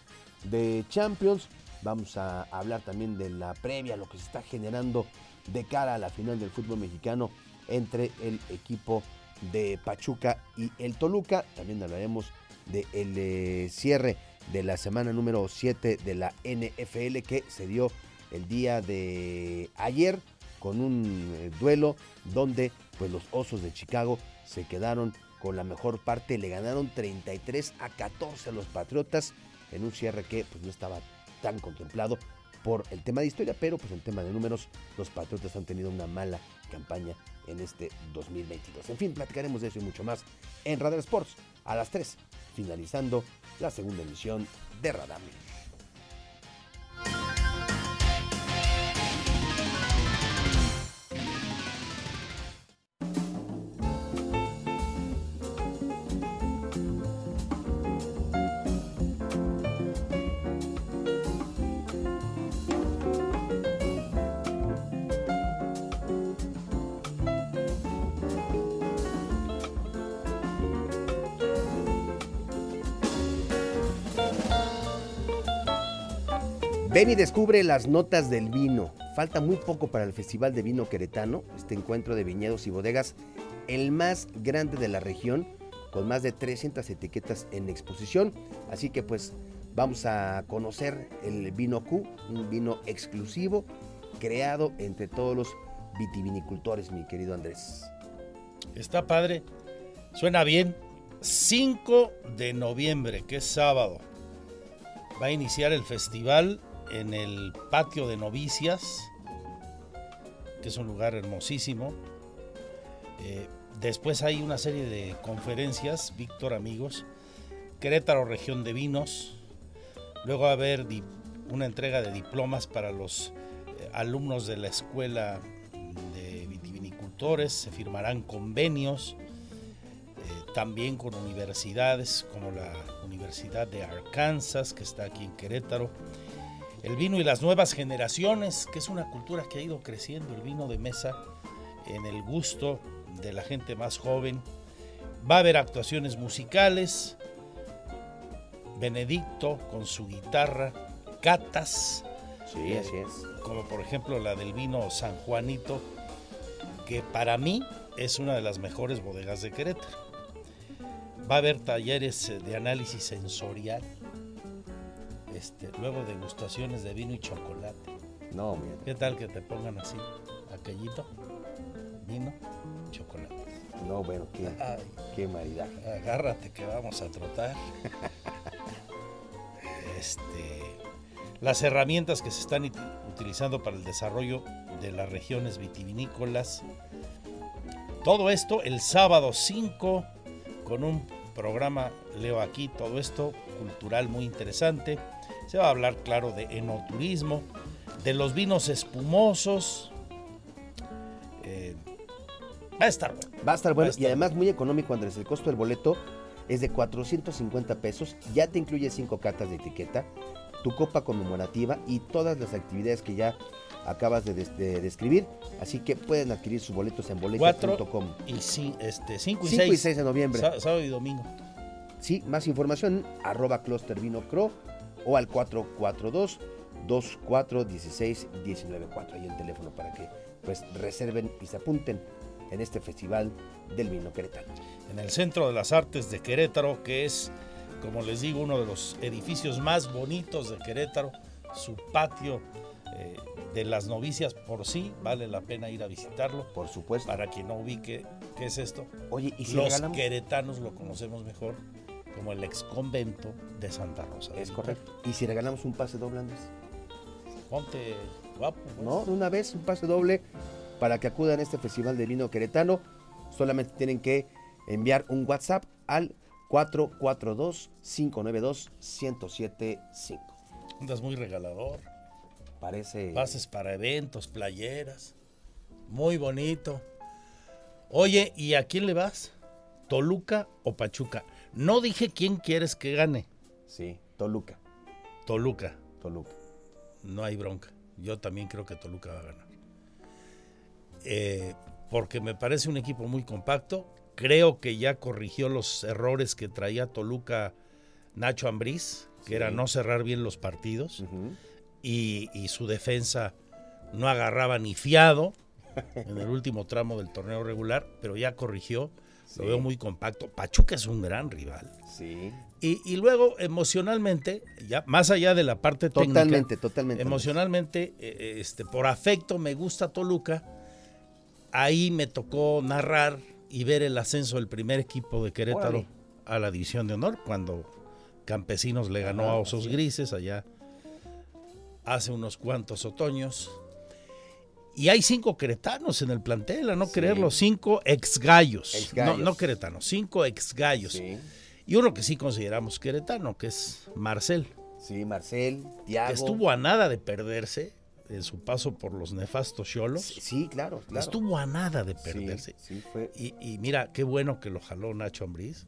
de Champions. Vamos a hablar también de la previa, lo que se está generando de cara a la final del fútbol mexicano entre el equipo de Pachuca y el Toluca. También hablaremos del eh, cierre de la semana número 7 de la NFL que se dio el día de ayer con un eh, duelo donde pues, los Osos de Chicago se quedaron con la mejor parte, le ganaron 33 a 14 a los Patriotas en un cierre que pues, no estaba tan contemplado por el tema de historia, pero pues en tema de números, los Patriotas han tenido una mala campaña en este 2022. En fin, platicaremos de eso y mucho más en Radar Sports a las 3, finalizando la segunda emisión de Radar Ven y descubre las notas del vino. Falta muy poco para el Festival de Vino Queretano, este encuentro de viñedos y bodegas, el más grande de la región, con más de 300 etiquetas en exposición. Así que pues vamos a conocer el vino Q, un vino exclusivo creado entre todos los vitivinicultores, mi querido Andrés. Está padre, suena bien. 5 de noviembre, que es sábado, va a iniciar el festival en el patio de novicias, que es un lugar hermosísimo. Eh, después hay una serie de conferencias, Víctor amigos, Querétaro Región de Vinos. Luego va a haber una entrega de diplomas para los eh, alumnos de la escuela de vitivinicultores, se firmarán convenios eh, también con universidades como la Universidad de Arkansas, que está aquí en Querétaro, el vino y las nuevas generaciones, que es una cultura que ha ido creciendo, el vino de mesa, en el gusto de la gente más joven. Va a haber actuaciones musicales, Benedicto con su guitarra, catas. Sí, eh, así es. Como por ejemplo la del vino San Juanito, que para mí es una de las mejores bodegas de Querétaro. Va a haber talleres de análisis sensorial este, luego degustaciones de vino y chocolate. No, mira. ¿Qué tal que te pongan así, aquellito? Vino, chocolate. No, bueno, qué, qué maridaje. Agárrate que vamos a trotar. este, las herramientas que se están utilizando para el desarrollo de las regiones vitivinícolas. Todo esto el sábado 5 con un programa, leo aquí, todo esto cultural muy interesante. Se va a hablar, claro, de enoturismo, de los vinos espumosos. Eh, va a estar bueno. Va a estar bueno y además muy económico, Andrés. El costo del boleto es de 450 pesos. Ya te incluye cinco cartas de etiqueta, tu copa conmemorativa y todas las actividades que ya acabas de, describir. Así que pueden adquirir sus boletos en boletos.com. Y sí, este, 5 y 5 y 6 de noviembre. Sábado y domingo. Sí, más información arroba clustervinocro o al 442 2416 194 Ahí el teléfono para que pues reserven y se apunten en este festival del vino querétaro. En el Centro de las Artes de Querétaro, que es, como les digo, uno de los edificios más bonitos de Querétaro, su patio eh, de las novicias por sí, vale la pena ir a visitarlo. Por supuesto. Para quien no ubique qué es esto. Oye, ¿y si los queretanos lo conocemos mejor como el ex convento de Santa Rosa. Es correcto. ¿Y si regalamos un pase doble, Andrés? Ponte guapo. Pues. No, de una vez un pase doble para que acudan a este festival de vino queretano. Solamente tienen que enviar un WhatsApp al 442-592-1075. Andas muy regalador. Parece. Pases para eventos, playeras. Muy bonito. Oye, ¿y a quién le vas? ¿Toluca o Pachuca? No dije quién quieres que gane. Sí, Toluca. Toluca. Toluca. No hay bronca. Yo también creo que Toluca va a ganar. Eh, porque me parece un equipo muy compacto. Creo que ya corrigió los errores que traía Toluca Nacho Ambriz, que era no cerrar bien los partidos. y, y su defensa no agarraba ni fiado en el último tramo del torneo regular, pero ya corrigió lo veo muy compacto. Pachuca es un gran rival. Sí. Y, luego, emocionalmente, ya más allá de la parte técnica. Totalmente, totalmente. Emocionalmente, eh, este, por afecto, me gusta Toluca. Ahí me tocó narrar y ver el ascenso del primer equipo de Querétaro a la División de Honor, cuando Campesinos le ganó a Osos Grises allá hace unos cuantos otoños. Y hay cinco queretanos en el plantel, a no creerlo, cinco ex gallos. No, no queretanos, cinco ex gallos. Y uno que sí consideramos queretano, que es Marcel. Sí, Marcel, Tiago. Estuvo a nada de perderse en su paso por los nefastos cholos. Sí, claro, claro. Estuvo a nada de perderse. Sí. Y, mira, qué bueno que lo jaló Nacho Ambriz.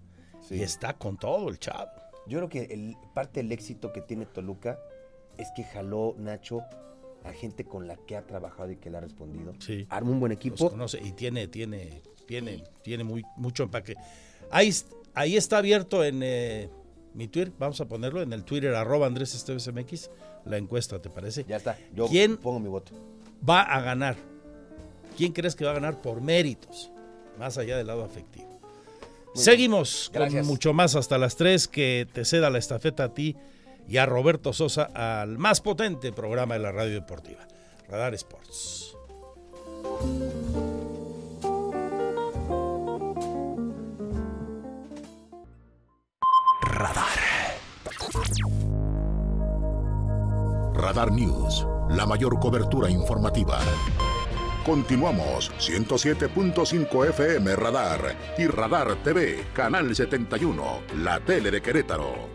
Y está con todo el chavo. Yo creo que el, parte del éxito que tiene Toluca es que jaló Nacho a gente con la que ha trabajado y que le ha respondido. Sí. Arma un buen equipo. Conoce, y tiene, tiene, tiene, tiene muy, mucho empaque. Ahí, ahí está abierto en eh, mi Twitter, vamos a ponerlo en el Twitter, arroba Andrés Esteves MX, la encuesta, ¿te parece? Ya está, yo ¿Quién pongo mi voto. Va a ganar. ¿Quién crees que va a ganar por méritos? Más allá del lado afectivo. Seguimos con mucho más hasta las 3, que te ceda la estafeta a ti y a Roberto Sosa al más potente programa de la radio deportiva, Radar Sports. Radar. Radar News, la mayor cobertura informativa. Continuamos 107.5 FM Radar y Radar TV, Canal 71, la tele de Querétaro.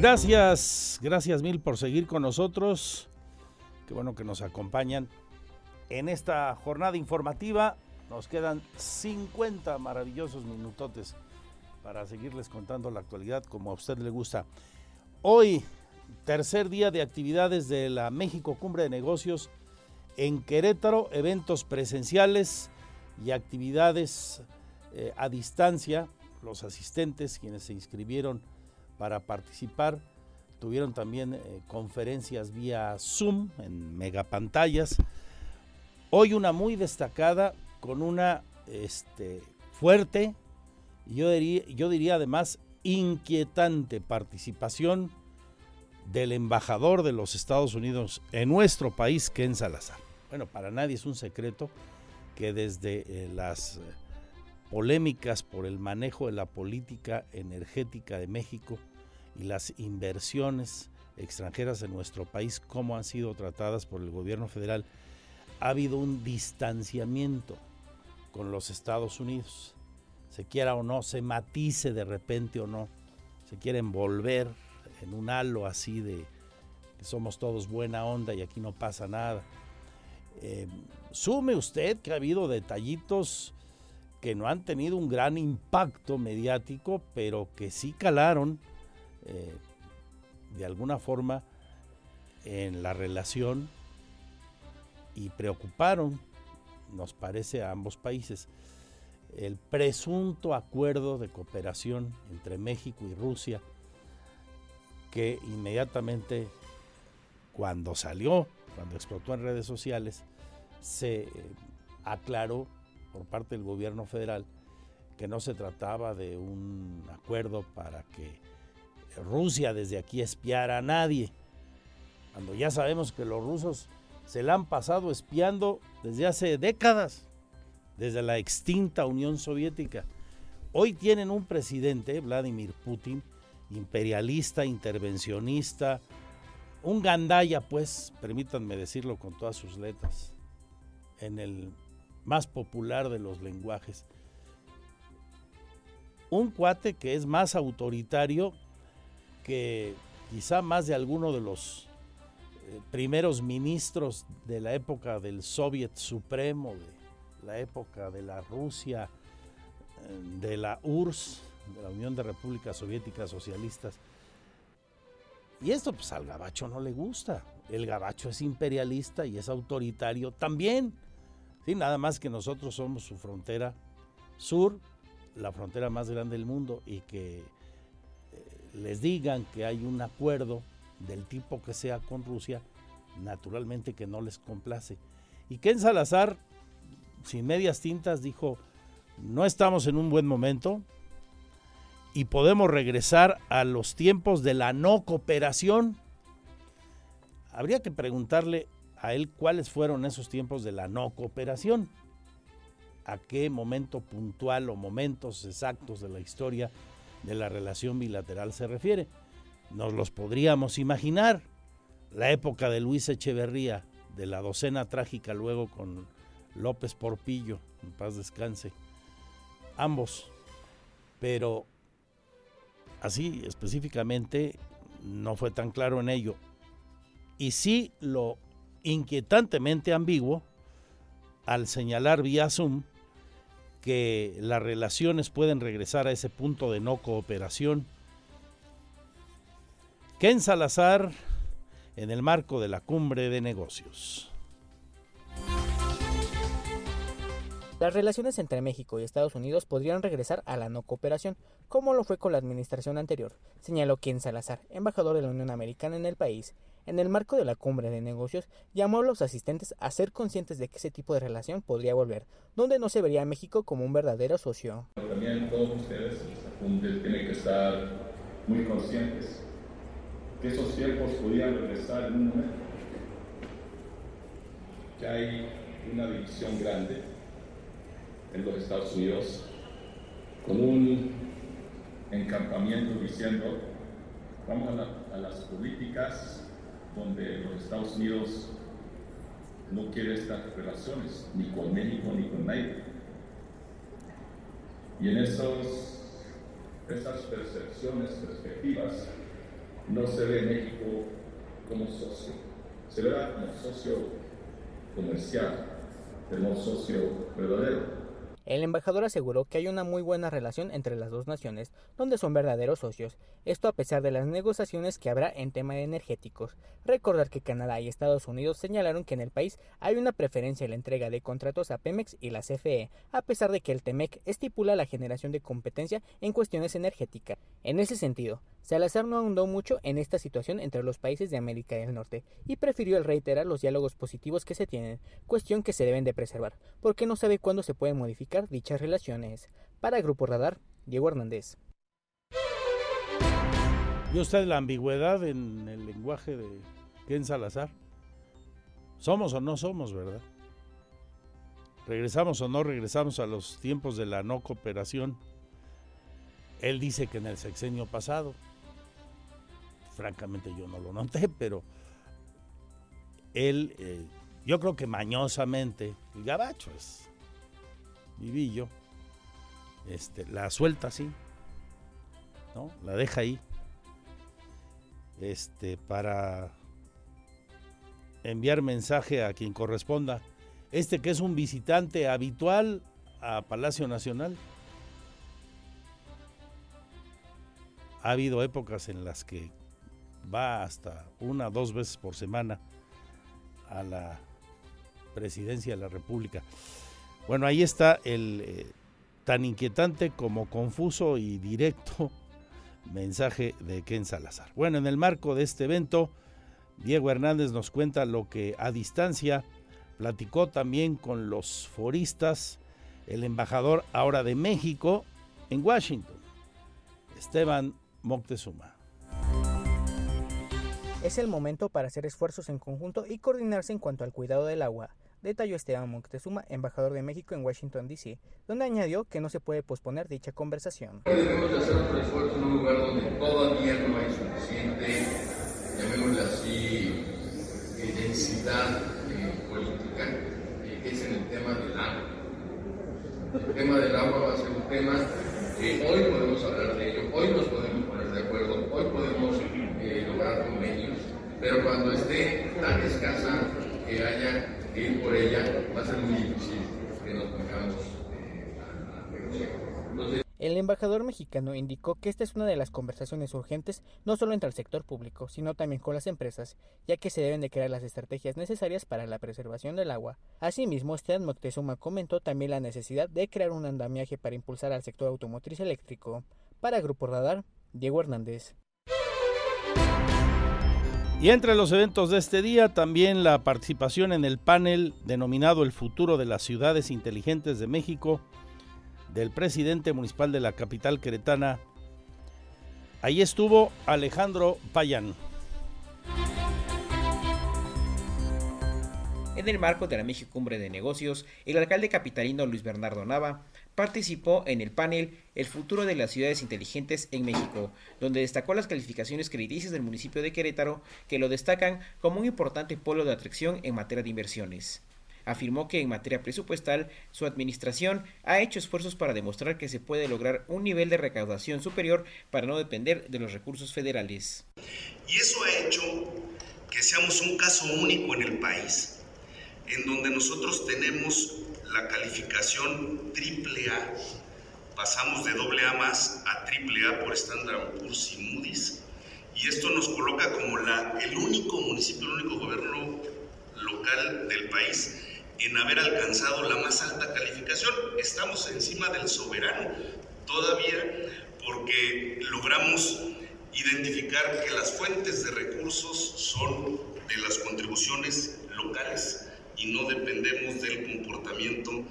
Gracias, gracias mil por seguir con nosotros. Qué bueno que nos acompañan en esta jornada informativa. Nos quedan 50 maravillosos minutotes para seguirles contando la actualidad como a usted le gusta. Hoy, tercer día de actividades de la México Cumbre de Negocios en Querétaro, eventos presenciales y actividades eh, a distancia. Los asistentes, quienes se inscribieron para participar, tuvieron también eh, conferencias vía Zoom en megapantallas. Hoy una muy destacada con una este, fuerte yo diría, yo diría además inquietante participación del embajador de los Estados Unidos en nuestro país, Ken Salazar. Bueno, para nadie es un secreto que desde eh, las eh, polémicas por el manejo de la política energética de México las inversiones extranjeras en nuestro país, cómo han sido tratadas por el gobierno federal, ha habido un distanciamiento con los Estados Unidos se quiera o no, se matice de repente o no, se quiere envolver en un halo así de que somos todos buena onda y aquí no pasa nada. Eh, sume usted que ha habido detallitos que no han tenido un gran impacto mediático, pero que sí calaron eh, de alguna forma en la relación y preocuparon, nos parece, a ambos países el presunto acuerdo de cooperación entre México y Rusia, que inmediatamente cuando salió, cuando explotó en redes sociales, se eh, aclaró por parte del gobierno federal que no se trataba de un acuerdo para que Rusia desde aquí espiara a nadie, cuando ya sabemos que los rusos se la han pasado espiando desde hace décadas desde la extinta Unión Soviética. Hoy tienen un presidente, Vladimir Putin, imperialista, intervencionista, un gandaya, pues, permítanme decirlo con todas sus letras, en el más popular de los lenguajes. Un cuate que es más autoritario que quizá más de alguno de los eh, primeros ministros de la época del Soviet Supremo, de la época de la Rusia, eh, de la URSS, de la Unión de Repúblicas Soviéticas Socialistas. Y esto pues al gabacho no le gusta. El gabacho es imperialista y es autoritario también. ¿sí? Nada más que nosotros somos su frontera sur, la frontera más grande del mundo, y que les digan que hay un acuerdo del tipo que sea con Rusia, naturalmente que no les complace. Y que en Salazar sin medias tintas, dijo, no estamos en un buen momento y podemos regresar a los tiempos de la no cooperación. Habría que preguntarle a él cuáles fueron esos tiempos de la no cooperación. a qué momento puntual o momentos exactos de la historia de la relación bilateral se refiere. Nos los podríamos imaginar. La época de Luis Echeverría, de la docena trágica luego con López Porpillo, en paz descanse. Ambos. Pero así específicamente no fue tan claro en ello. Y sí lo inquietantemente ambiguo al señalar vía Zoom que las relaciones pueden regresar a ese punto de no cooperación. Ken Salazar en el marco de la cumbre de negocios. Las relaciones entre México y Estados Unidos podrían regresar a la no cooperación, como lo fue con la administración anterior, señaló Ken Salazar, embajador de la Unión Americana en el país. En el marco de la cumbre de negocios, llamó a los asistentes a ser conscientes de que ese tipo de relación podría volver, donde no se vería a México como un verdadero socio. También todos ustedes, tienen que estar muy conscientes que esos tiempos podían regresar en un momento. Que hay una división grande en los Estados Unidos con un encampamiento diciendo vamos a, las políticas donde los Estados Unidos no quiere estas relaciones, ni con México ni con nadie. Y en esos, esas percepciones, perspectivas, no se ve México como socio, se ve como socio comercial, como socio verdadero. El embajador aseguró que hay una muy buena relación entre las dos naciones, donde son verdaderos socios, esto a pesar de las negociaciones que habrá en tema de energéticos. Recordar que Canadá y Estados Unidos señalaron que en el país hay una preferencia en la entrega de contratos a Pemex y la CFE, a pesar de que el TEMEC estipula la generación de competencia en cuestiones energéticas. En ese sentido, Salazar no ahondó mucho en esta situación entre los países de América del Norte y prefirió reiterar los diálogos positivos que se tienen, cuestión que se deben de preservar, porque no sabe cuándo se puede modificar dichas relaciones. Para Grupo Radar, Diego Hernández. ¿Y usted la ambigüedad en el lenguaje de Ken Salazar? Somos o no somos, ¿verdad? Regresamos o no regresamos a los tiempos de la no cooperación. Él dice que en el sexenio pasado, francamente yo no lo noté, pero él, eh, yo creo que mañosamente, el gabacho es vivillo, este, la suelta así, ¿no? La deja ahí. Este, para enviar mensaje a quien corresponda. Este que es un visitante habitual a Palacio Nacional. Ha habido épocas en las que va hasta una o dos veces por semana a la presidencia de la República. Bueno, ahí está el eh, tan inquietante como confuso y directo mensaje de Ken Salazar. Bueno, en el marco de este evento, Diego Hernández nos cuenta lo que a distancia platicó también con los foristas, el embajador ahora de México en Washington, Esteban Moctezuma. Es el momento para hacer esfuerzos en conjunto y coordinarse en cuanto al cuidado del agua detalló Esteban Moctezuma, embajador de México en Washington, D.C., donde añadió que no se puede posponer dicha conversación. Debemos hacer otro esfuerzo en un lugar donde todavía no hay suficiente, llamémosle así, eh, densidad eh, política, eh, que es en el tema del agua. El tema del agua va a ser un tema que hoy podemos hablar de ello, hoy nos podemos poner de acuerdo, hoy podemos lograr convenios, pero cuando esté tan escasa que haya el embajador mexicano indicó que esta es una de las conversaciones urgentes no solo entre el sector público, sino también con las empresas, ya que se deben de crear las estrategias necesarias para la preservación del agua. Asimismo, Esteban Moctezuma comentó también la necesidad de crear un andamiaje para impulsar al sector automotriz eléctrico. Para Grupo Radar, Diego Hernández. Y entre los eventos de este día también la participación en el panel denominado El futuro de las ciudades inteligentes de México del presidente municipal de la capital queretana. Ahí estuvo Alejandro Payán. En el marco de la México Cumbre de Negocios, el alcalde capitalino Luis Bernardo Nava participó en el panel El futuro de las ciudades inteligentes en México, donde destacó las calificaciones crediticias del municipio de Querétaro, que lo destacan como un importante polo de atracción en materia de inversiones. Afirmó que en materia presupuestal su administración ha hecho esfuerzos para demostrar que se puede lograr un nivel de recaudación superior para no depender de los recursos federales. Y eso ha hecho que seamos un caso único en el país, en donde nosotros tenemos la calificación triple A. Pasamos de doble A más a triple A por Standard Poor's y Moody's. Y esto nos coloca como la, el único municipio, el único gobierno local del país en haber alcanzado la más alta calificación. Estamos encima del soberano todavía porque logramos identificar que las fuentes de recursos son de las contribuciones locales y no dependemos del comportamiento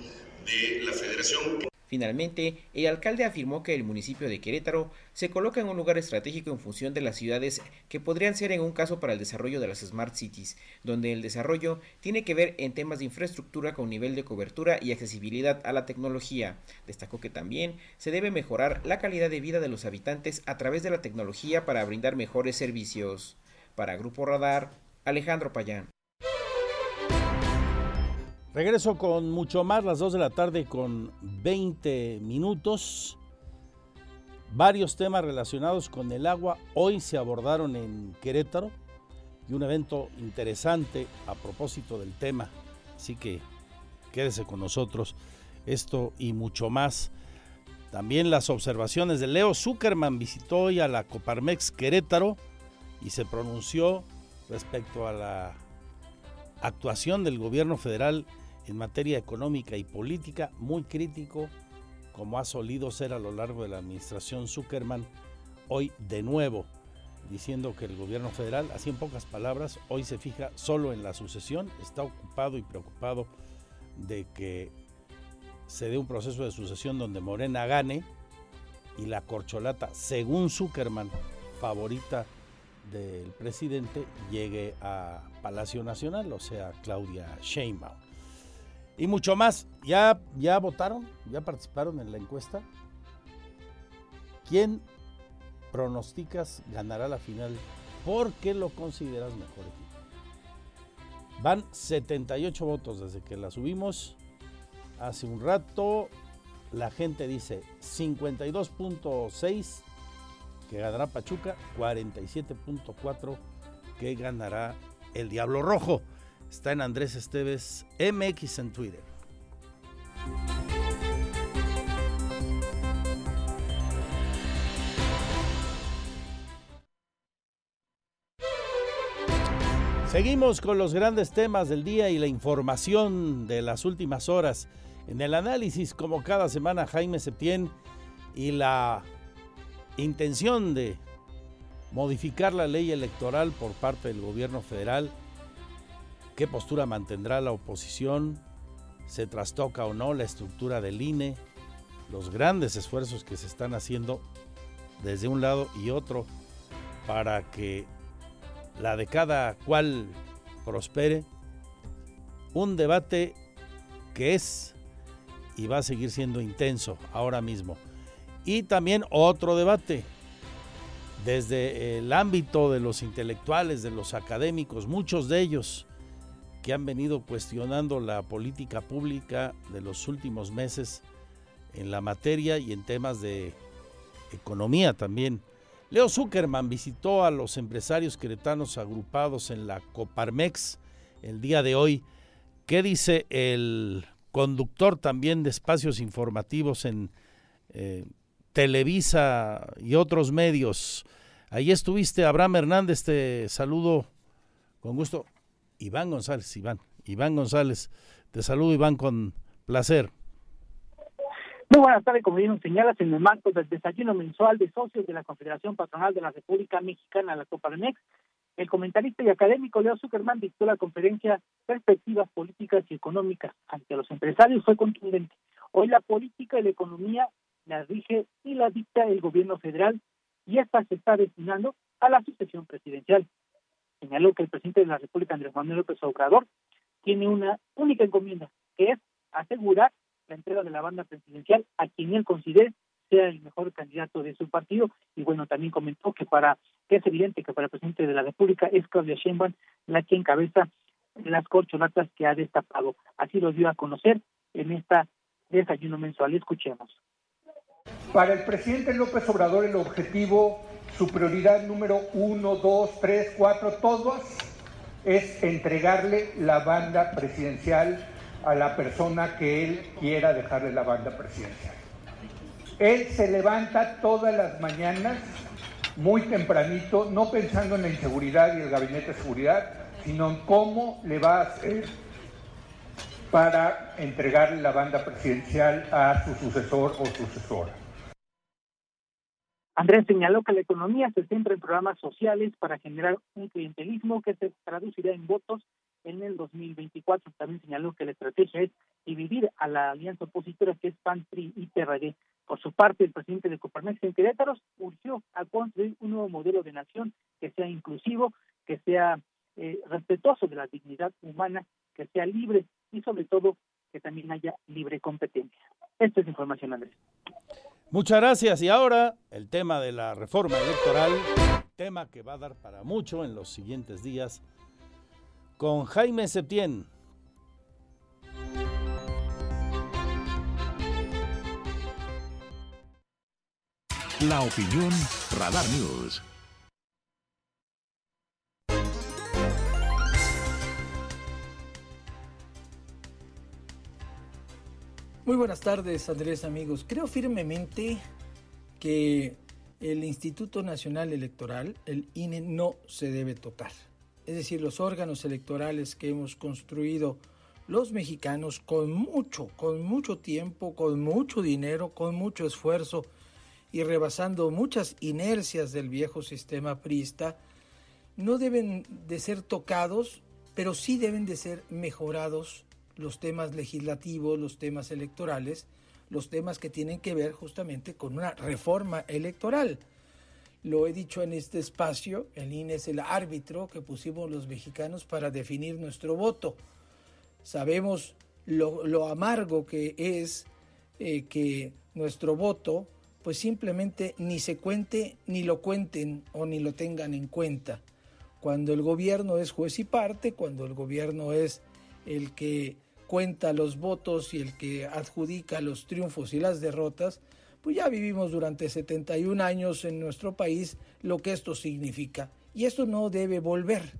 de la federación. Finalmente, el alcalde afirmó que el municipio de Querétaro se coloca en un lugar estratégico en función de las ciudades que podrían ser en un caso para el desarrollo de las Smart Cities, donde el desarrollo tiene que ver en temas de infraestructura con nivel de cobertura y accesibilidad a la tecnología. Destacó que también se debe mejorar la calidad de vida de los habitantes a través de la tecnología para brindar mejores servicios. Para Grupo Radar, Alejandro Payán. Regreso con mucho más, las 2 de la tarde con 20 minutos. Varios temas relacionados con el agua hoy se abordaron en Querétaro y un evento interesante a propósito del tema. Así que quédese con nosotros. Esto y mucho más. También las observaciones de Leo Zuckerman visitó hoy a la Coparmex Querétaro y se pronunció respecto a la actuación del gobierno federal en materia económica y política muy crítico, como ha solido ser a lo largo de la administración Zuckerman, hoy de nuevo diciendo que el gobierno federal, así en pocas palabras, hoy se fija solo en la sucesión, está ocupado y preocupado de que se dé un proceso de sucesión donde Morena gane y la corcholata, según Zuckerman, favorita del presidente, llegue a Palacio Nacional, o sea, Claudia Sheinbaum y mucho más. ¿Ya, ya votaron? ¿Ya participaron en la encuesta? ¿Quién pronosticas ganará la final? ¿Por qué lo consideras mejor equipo? Van 78 votos desde que la subimos. Hace un rato la gente dice 52.6 que ganará Pachuca, 47.4 que ganará el Diablo Rojo. Está en Andrés Esteves MX en Twitter. Seguimos con los grandes temas del día y la información de las últimas horas. En el análisis, como cada semana, Jaime Septién y la intención de modificar la ley electoral por parte del gobierno federal qué postura mantendrá la oposición, se trastoca o no la estructura del INE, los grandes esfuerzos que se están haciendo desde un lado y otro para que la de cada cual prospere, un debate que es y va a seguir siendo intenso ahora mismo. Y también otro debate desde el ámbito de los intelectuales, de los académicos, muchos de ellos que han venido cuestionando la política pública de los últimos meses en la materia y en temas de economía también. Leo Zuckerman visitó a los empresarios queretanos agrupados en la Coparmex el día de hoy. ¿Qué dice el conductor también de espacios informativos en eh, Televisa y otros medios? Ahí estuviste, Abraham Hernández, te saludo con gusto. Iván González, Iván, Iván González. Te saludo, Iván, con placer. Muy buenas tardes, como bien señalas, en el marco del desayuno mensual de socios de la Confederación Patronal de la República Mexicana, la Copa Coparmex, el comentarista y académico Leo Zuckerman dictó la conferencia Perspectivas Políticas y Económicas ante los empresarios fue contundente. Hoy la política y la economía la rige y la dicta el gobierno federal y esta se está destinando a la sucesión presidencial señaló que el presidente de la República, Andrés Manuel López Obrador, tiene una única encomienda, que es asegurar la entrega de la banda presidencial a quien él considere sea el mejor candidato de su partido. Y bueno, también comentó que para que es evidente que para el presidente de la República es Claudia Sheinbaum la que encabeza las corcholatas que ha destapado. Así lo dio a conocer en esta desayuno mensual. Escuchemos. Para el presidente López Obrador el objetivo, su prioridad número uno, dos, tres, cuatro, todos, es entregarle la banda presidencial a la persona que él quiera dejarle la banda presidencial. Él se levanta todas las mañanas muy tempranito, no pensando en la inseguridad y el gabinete de seguridad, sino en cómo le va a hacer para entregarle la banda presidencial a su sucesor o sucesora. Andrés señaló que la economía se centra en programas sociales para generar un clientelismo que se traducirá en votos en el 2024. También señaló que la estrategia es dividir a la alianza opositora que es PAN, PRI y PRD. Por su parte, el presidente de Coparmex en Querétaro urgió a construir un nuevo modelo de nación que sea inclusivo, que sea eh, respetuoso de la dignidad humana, que sea libre y sobre todo que también haya libre competencia. Esta es información, Andrés. Muchas gracias. Y ahora el tema de la reforma electoral, tema que va a dar para mucho en los siguientes días, con Jaime Septién. La opinión Radar News. Muy buenas tardes, Andrés, amigos. Creo firmemente que el Instituto Nacional Electoral, el INE, no se debe tocar. Es decir, los órganos electorales que hemos construido los mexicanos con mucho, con mucho tiempo, con mucho dinero, con mucho esfuerzo y rebasando muchas inercias del viejo sistema priista, no deben de ser tocados, pero sí deben de ser mejorados los temas legislativos, los temas electorales, los temas que tienen que ver justamente con una reforma electoral. Lo he dicho en este espacio, el INE es el árbitro que pusimos los mexicanos para definir nuestro voto. Sabemos lo, amargo que es eh, que nuestro voto pues simplemente ni se cuente, ni lo cuenten o ni lo tengan en cuenta. Cuando el gobierno es juez y parte, cuando el gobierno es el que cuenta los votos y el que adjudica los triunfos y las derrotas, pues ya vivimos durante 71 años en nuestro país lo que esto significa. Y esto no debe volver.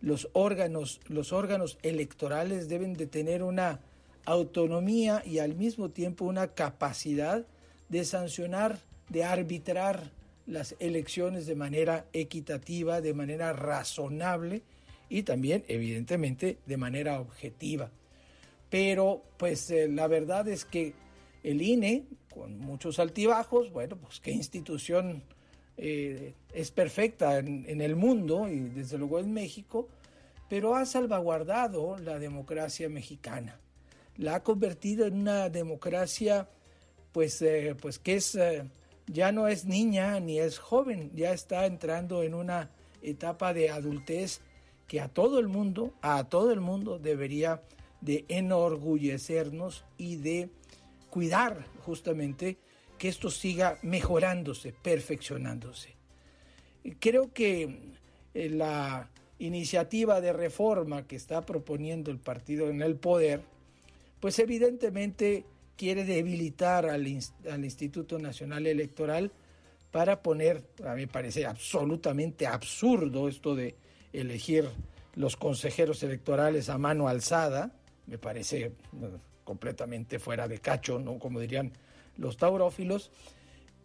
Los órganos, los órganos electorales deben de tener una autonomía y al mismo tiempo una capacidad de sancionar, de arbitrar las elecciones de manera equitativa, de manera razonable y también, evidentemente, de manera objetiva pero pues eh, la verdad es que el INE, con muchos altibajos, bueno, pues qué institución eh, es perfecta en, el mundo y desde luego en México, pero ha salvaguardado la democracia mexicana. La ha convertido en una democracia, pues, eh, pues que es, ya no es niña ni es joven, ya está entrando en una etapa de adultez que a todo el mundo, a todo el mundo debería de enorgullecernos y de cuidar justamente que esto siga mejorándose, perfeccionándose. Creo que eh, la iniciativa de reforma que está proponiendo el partido en el poder, pues evidentemente quiere debilitar al, al Instituto Nacional Electoral para poner, a mí me parece absolutamente absurdo esto de elegir los consejeros electorales a mano alzada, me parece eh, completamente fuera de cacho, ¿no? Como dirían los taurófilos,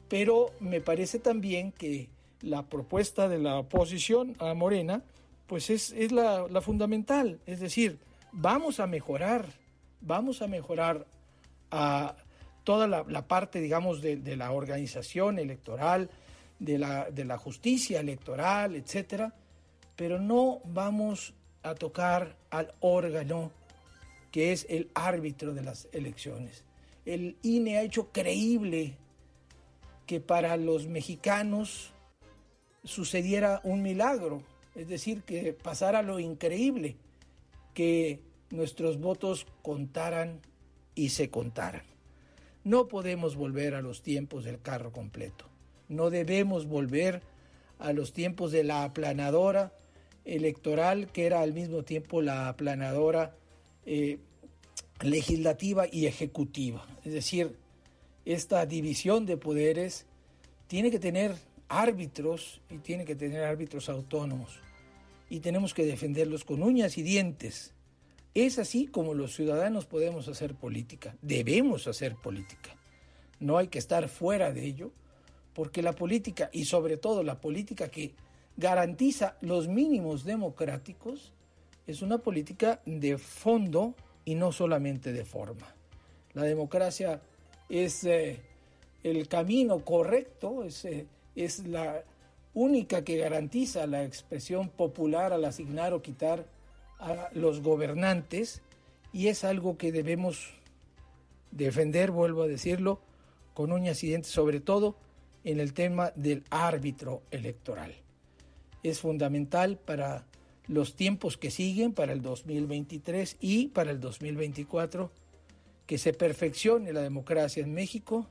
pero me parece también que la propuesta de la oposición a Morena, pues es, es la, fundamental, es decir, vamos a mejorar, vamos a mejorar a toda la, parte, digamos, de, de, la organización electoral, de la, de la justicia electoral, etcétera, pero no vamos a tocar al órgano que es el árbitro de las elecciones. El INE ha hecho creíble que para los mexicanos sucediera un milagro, es decir, que pasara lo increíble, que nuestros votos contaran y se contaran. No podemos volver a los tiempos del carro completo. No debemos volver a los tiempos de la aplanadora electoral, que era al mismo tiempo la aplanadora eh, legislativa y ejecutiva. Es decir, esta división de poderes tiene que tener árbitros y tiene que tener árbitros autónomos. Y tenemos que defenderlos con uñas y dientes. Es así como los ciudadanos podemos hacer política, debemos hacer política. No hay que estar fuera de ello, porque la política, y sobre todo la política que garantiza los mínimos democráticos, es una política de fondo y no solamente de forma. La democracia es eh, el camino correcto, es, eh, es la única que garantiza la expresión popular al asignar o quitar a los gobernantes y es algo que debemos defender, vuelvo a decirlo, con uñas y dientes, sobre todo en el tema del árbitro electoral. Es fundamental para los tiempos que siguen, para el 2023 y para el 2024, que se perfeccione la democracia en México,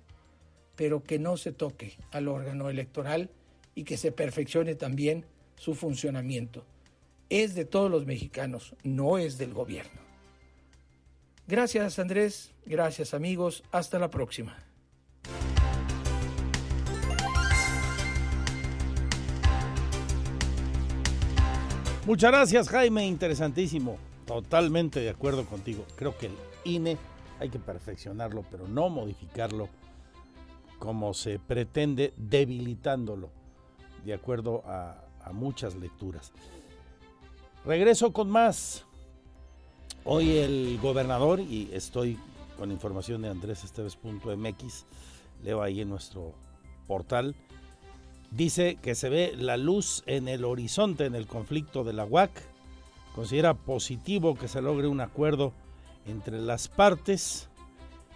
pero que no se toque al órgano electoral y que se perfeccione también su funcionamiento es de todos los mexicanos, no es del gobierno. Gracias Andrés, gracias amigos, hasta la próxima. Muchas gracias Jaime, interesantísimo, totalmente de acuerdo contigo. Creo que el INE hay que perfeccionarlo, pero no modificarlo como se pretende, debilitándolo, de acuerdo a, muchas lecturas. Regreso con más. Hoy el gobernador, y estoy con información de andresesteves.mx, leo ahí en nuestro portal, dice que se ve la luz en el horizonte en el conflicto de la UAC. Considera positivo que se logre un acuerdo entre las partes.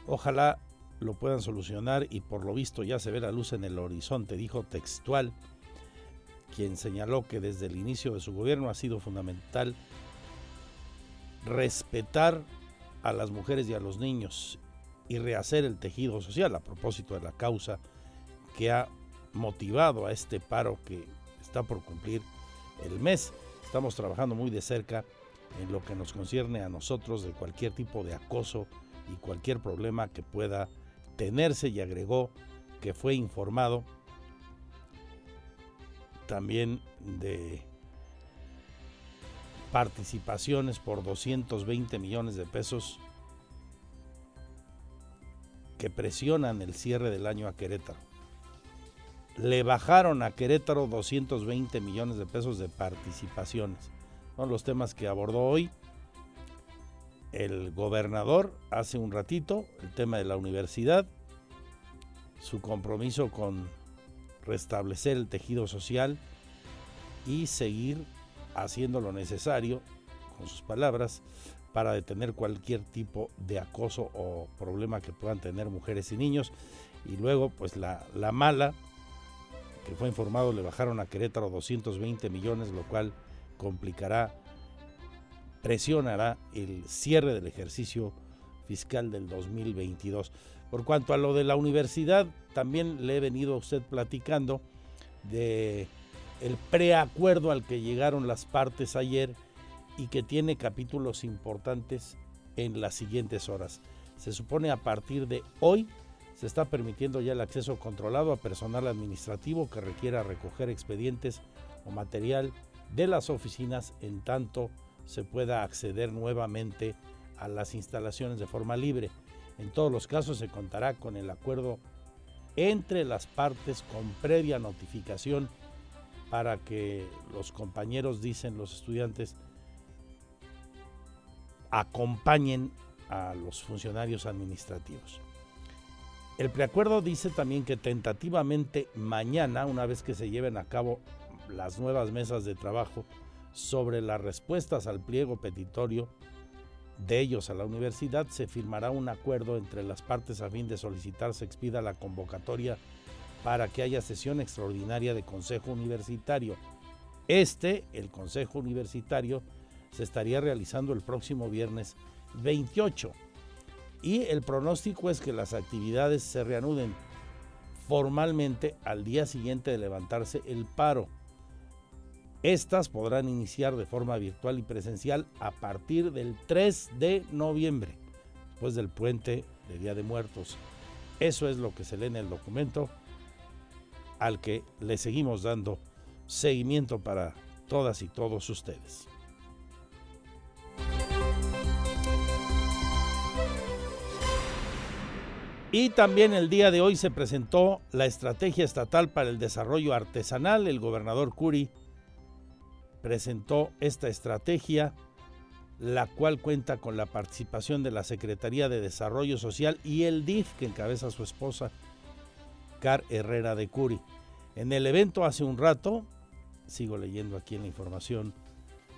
Ojalá lo puedan solucionar y por lo visto ya se ve la luz en el horizonte, dijo textual quien señaló que desde el inicio de su gobierno ha sido fundamental respetar a las mujeres y a los niños y rehacer el tejido social a propósito de la causa que ha motivado a este paro que está por cumplir el mes. Estamos trabajando muy de cerca en lo que nos concierne a nosotros de cualquier tipo de acoso y cualquier problema que pueda tenerse y agregó que fue informado también de participaciones por 220 millones de pesos que presionan el cierre del año a Querétaro. Le bajaron a Querétaro 220 millones de pesos de participaciones. Son los temas que abordó hoy el gobernador hace un ratito, el tema de la universidad, su compromiso con restablecer el tejido social y seguir haciendo lo necesario, con sus palabras, para detener cualquier tipo de acoso o problema que puedan tener mujeres y niños. Y luego, pues la, la mala, que fue informado, le bajaron a Querétaro 220 millones, lo cual complicará, presionará el cierre del ejercicio fiscal del 2022. Por cuanto a lo de la universidad, también le he venido a usted platicando de el preacuerdo al que llegaron las partes ayer y que tiene capítulos importantes en las siguientes horas. Se supone a partir de hoy se está permitiendo ya el acceso controlado a personal administrativo que requiera recoger expedientes o material de las oficinas en tanto se pueda acceder nuevamente a las instalaciones de forma libre. En todos los casos se contará con el acuerdo entre las partes con previa notificación para que los compañeros, dicen los estudiantes, acompañen a los funcionarios administrativos. El preacuerdo dice también que tentativamente mañana, una vez que se lleven a cabo las nuevas mesas de trabajo sobre las respuestas al pliego petitorio de ellos a la universidad, se firmará un acuerdo entre las partes a fin de solicitar se expida la convocatoria para que haya sesión extraordinaria de Consejo Universitario. Este, el Consejo Universitario, se estaría realizando el próximo viernes 28. Y el pronóstico es que las actividades se reanuden formalmente al día siguiente de levantarse el paro. Estas podrán iniciar de forma virtual y presencial a partir del 3 de noviembre, después del puente de Día de Muertos. Eso es lo que se lee en el documento al que le seguimos dando seguimiento para todas y todos ustedes. Y también el día de hoy se presentó la Estrategia Estatal para el Desarrollo Artesanal. El gobernador Curi presentó esta estrategia, la cual cuenta con la participación de la Secretaría de Desarrollo Social y el DIF, que encabeza su esposa, Car Herrera de Curi. En el evento hace un rato, sigo leyendo aquí en la información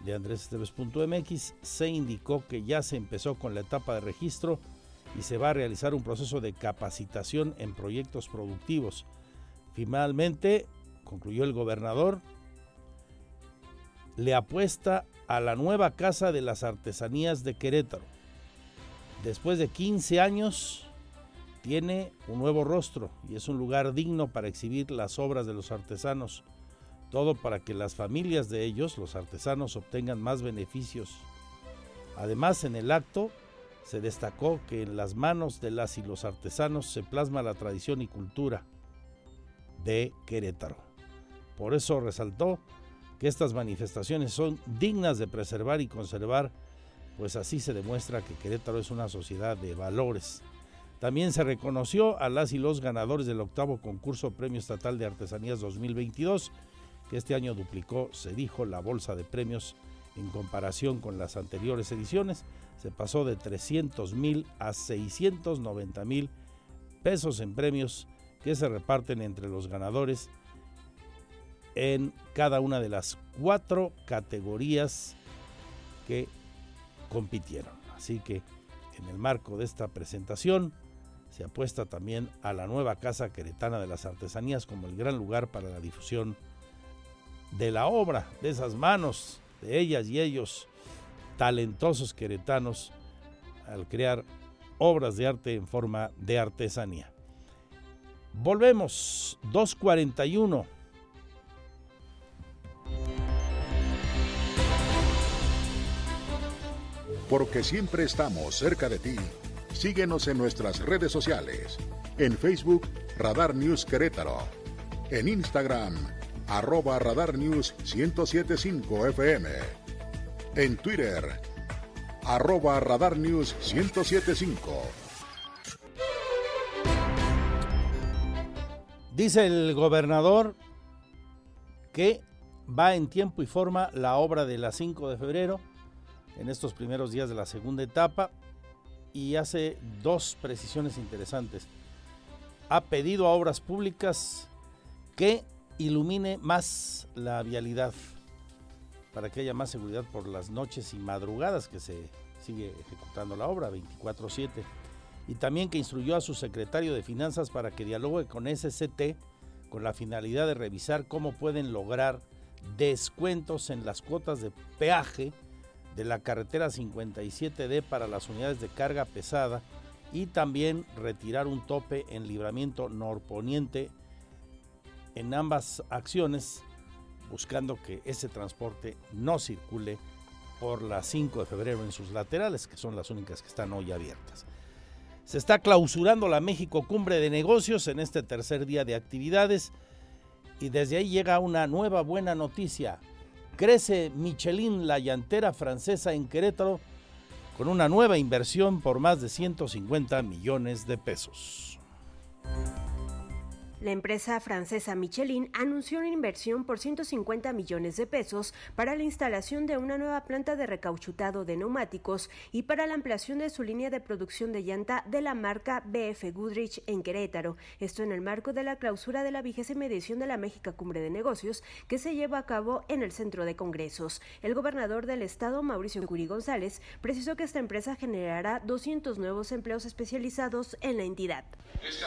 de andresesteves.mx, se indicó que ya se empezó con la etapa de registro y se va a realizar un proceso de capacitación en proyectos productivos. Finalmente, concluyó el gobernador, le apuesta a la nueva Casa de las Artesanías de Querétaro. Después de 15 años, tiene un nuevo rostro y es un lugar digno para exhibir las obras de los artesanos. Todo para que las familias de ellos, los artesanos, obtengan más beneficios. Además, en el acto se destacó que en las manos de las y los artesanos se plasma la tradición y cultura de Querétaro. Por eso resaltó que estas manifestaciones son dignas de preservar y conservar, pues así se demuestra que Querétaro es una sociedad de valores. También se reconoció a las y los ganadores del octavo concurso Premio Estatal de Artesanías 2022, que este año duplicó, se dijo, la bolsa de premios en comparación con las anteriores ediciones, se pasó de 300 mil a 690 mil pesos en premios que se reparten entre los ganadores en cada una de las cuatro categorías que compitieron. Así que en el marco de esta presentación se apuesta también a la nueva Casa Queretana de las Artesanías como el gran lugar para la difusión de la obra, de esas manos, de ellas y ellos talentosos queretanos al crear obras de arte en forma de artesanía. Volvemos, 241. Porque siempre estamos cerca de ti. Síguenos en nuestras redes sociales. En Facebook, Radar News Querétaro. En Instagram, arroba Radar News 1075 FM en Twitter, arroba Radar News 1075. Dice el gobernador que va en tiempo y forma la obra de la 5 de febrero, en estos primeros días de la segunda etapa, y hace dos precisiones interesantes. Ha pedido a obras públicas que ilumine más la vialidad para que haya más seguridad por las noches y madrugadas que se sigue ejecutando la obra 24/7 y también que instruyó a su secretario de Finanzas para que dialogue con SCT con la finalidad de revisar cómo pueden lograr descuentos en las cuotas de peaje de la carretera 57D para las unidades de carga pesada y también retirar un tope en libramiento norponiente en ambas acciones buscando que ese transporte no circule por la 5 de febrero en sus laterales, que son las únicas que están hoy abiertas. Se está clausurando la México Cumbre de Negocios en este tercer día de actividades y desde ahí llega una nueva buena noticia. Crece Michelin, la llantera francesa en Querétaro, con una nueva inversión por más de 150 millones de pesos. La empresa francesa Michelin anunció una inversión por 150 millones de pesos para la instalación de una nueva planta de recauchutado de neumáticos y para la ampliación de su línea de producción de llanta de la marca BF Goodrich en Querétaro. Esto en el marco de la clausura de la vigésima edición de la México Cumbre de Negocios que se lleva a cabo en el Centro de Congresos. El gobernador del estado, Mauricio Curi González, precisó que esta empresa generará 200 nuevos empleos especializados en la entidad. Este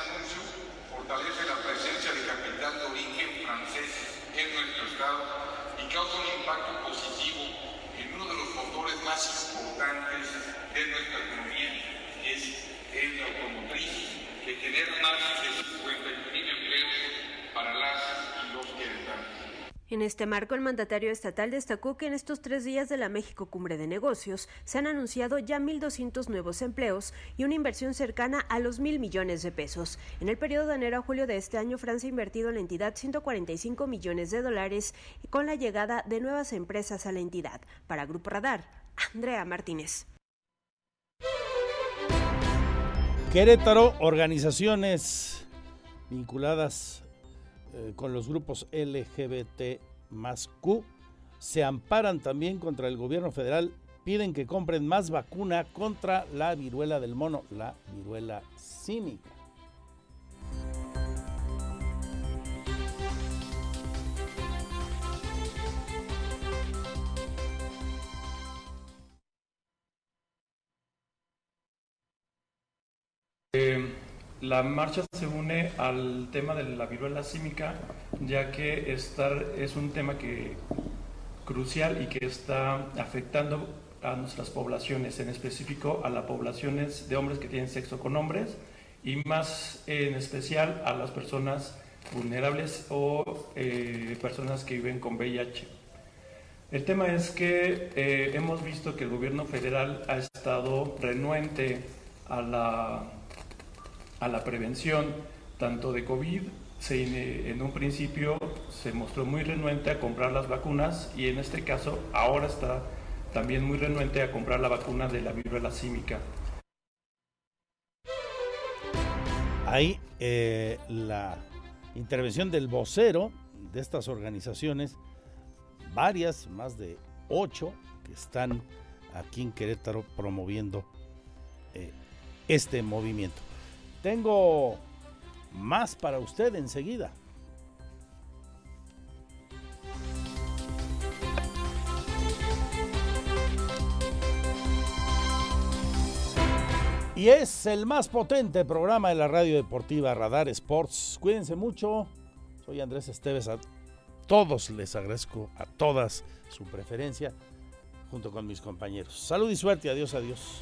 fortalece la presencia de capital de origen francés en nuestro estado y causa un impacto positivo en uno de los motores de nuestra economía es, es la automotriz, que genera más de 51 mil empleos para las y los queretanos. En este marco, el mandatario estatal destacó que en estos tres días de la México Cumbre de Negocios se han anunciado ya 1.200 nuevos empleos y una inversión cercana a los mil millones de pesos. En el periodo de enero a julio de este año, Francia ha invertido en la entidad 145 millones de dólares con la llegada de nuevas empresas a la entidad. Para Grupo Radar, Andrea Martínez. Querétaro, organizaciones vinculadas eh, con los grupos LGBT más Q se amparan también contra el gobierno federal, piden que compren más vacuna contra la viruela del mono, la viruela cínica. La marcha se une al tema de la viruela símica, ya que estar, es un tema que, crucial y que está afectando a nuestras poblaciones, en específico a las poblaciones de hombres que tienen sexo con hombres y más en especial a las personas vulnerables o eh, personas que viven con VIH. El tema es que eh, hemos visto que el gobierno federal ha estado renuente a la a la prevención tanto de COVID. Se, en un principio se mostró muy renuente a comprar las vacunas y en este caso ahora está también muy renuente a comprar la vacuna de la viruela símica. Ahí eh, la intervención del vocero de estas organizaciones, varias, más de ocho, que están aquí en Querétaro promoviendo eh, este movimiento. Tengo más para usted enseguida. Y es el más potente programa de la radio deportiva Radar Sports. Cuídense mucho. Soy Andrés Esteves. A todos les agradezco, a todas su preferencia, junto con mis compañeros. Salud y suerte. Adiós, adiós.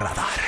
Radar.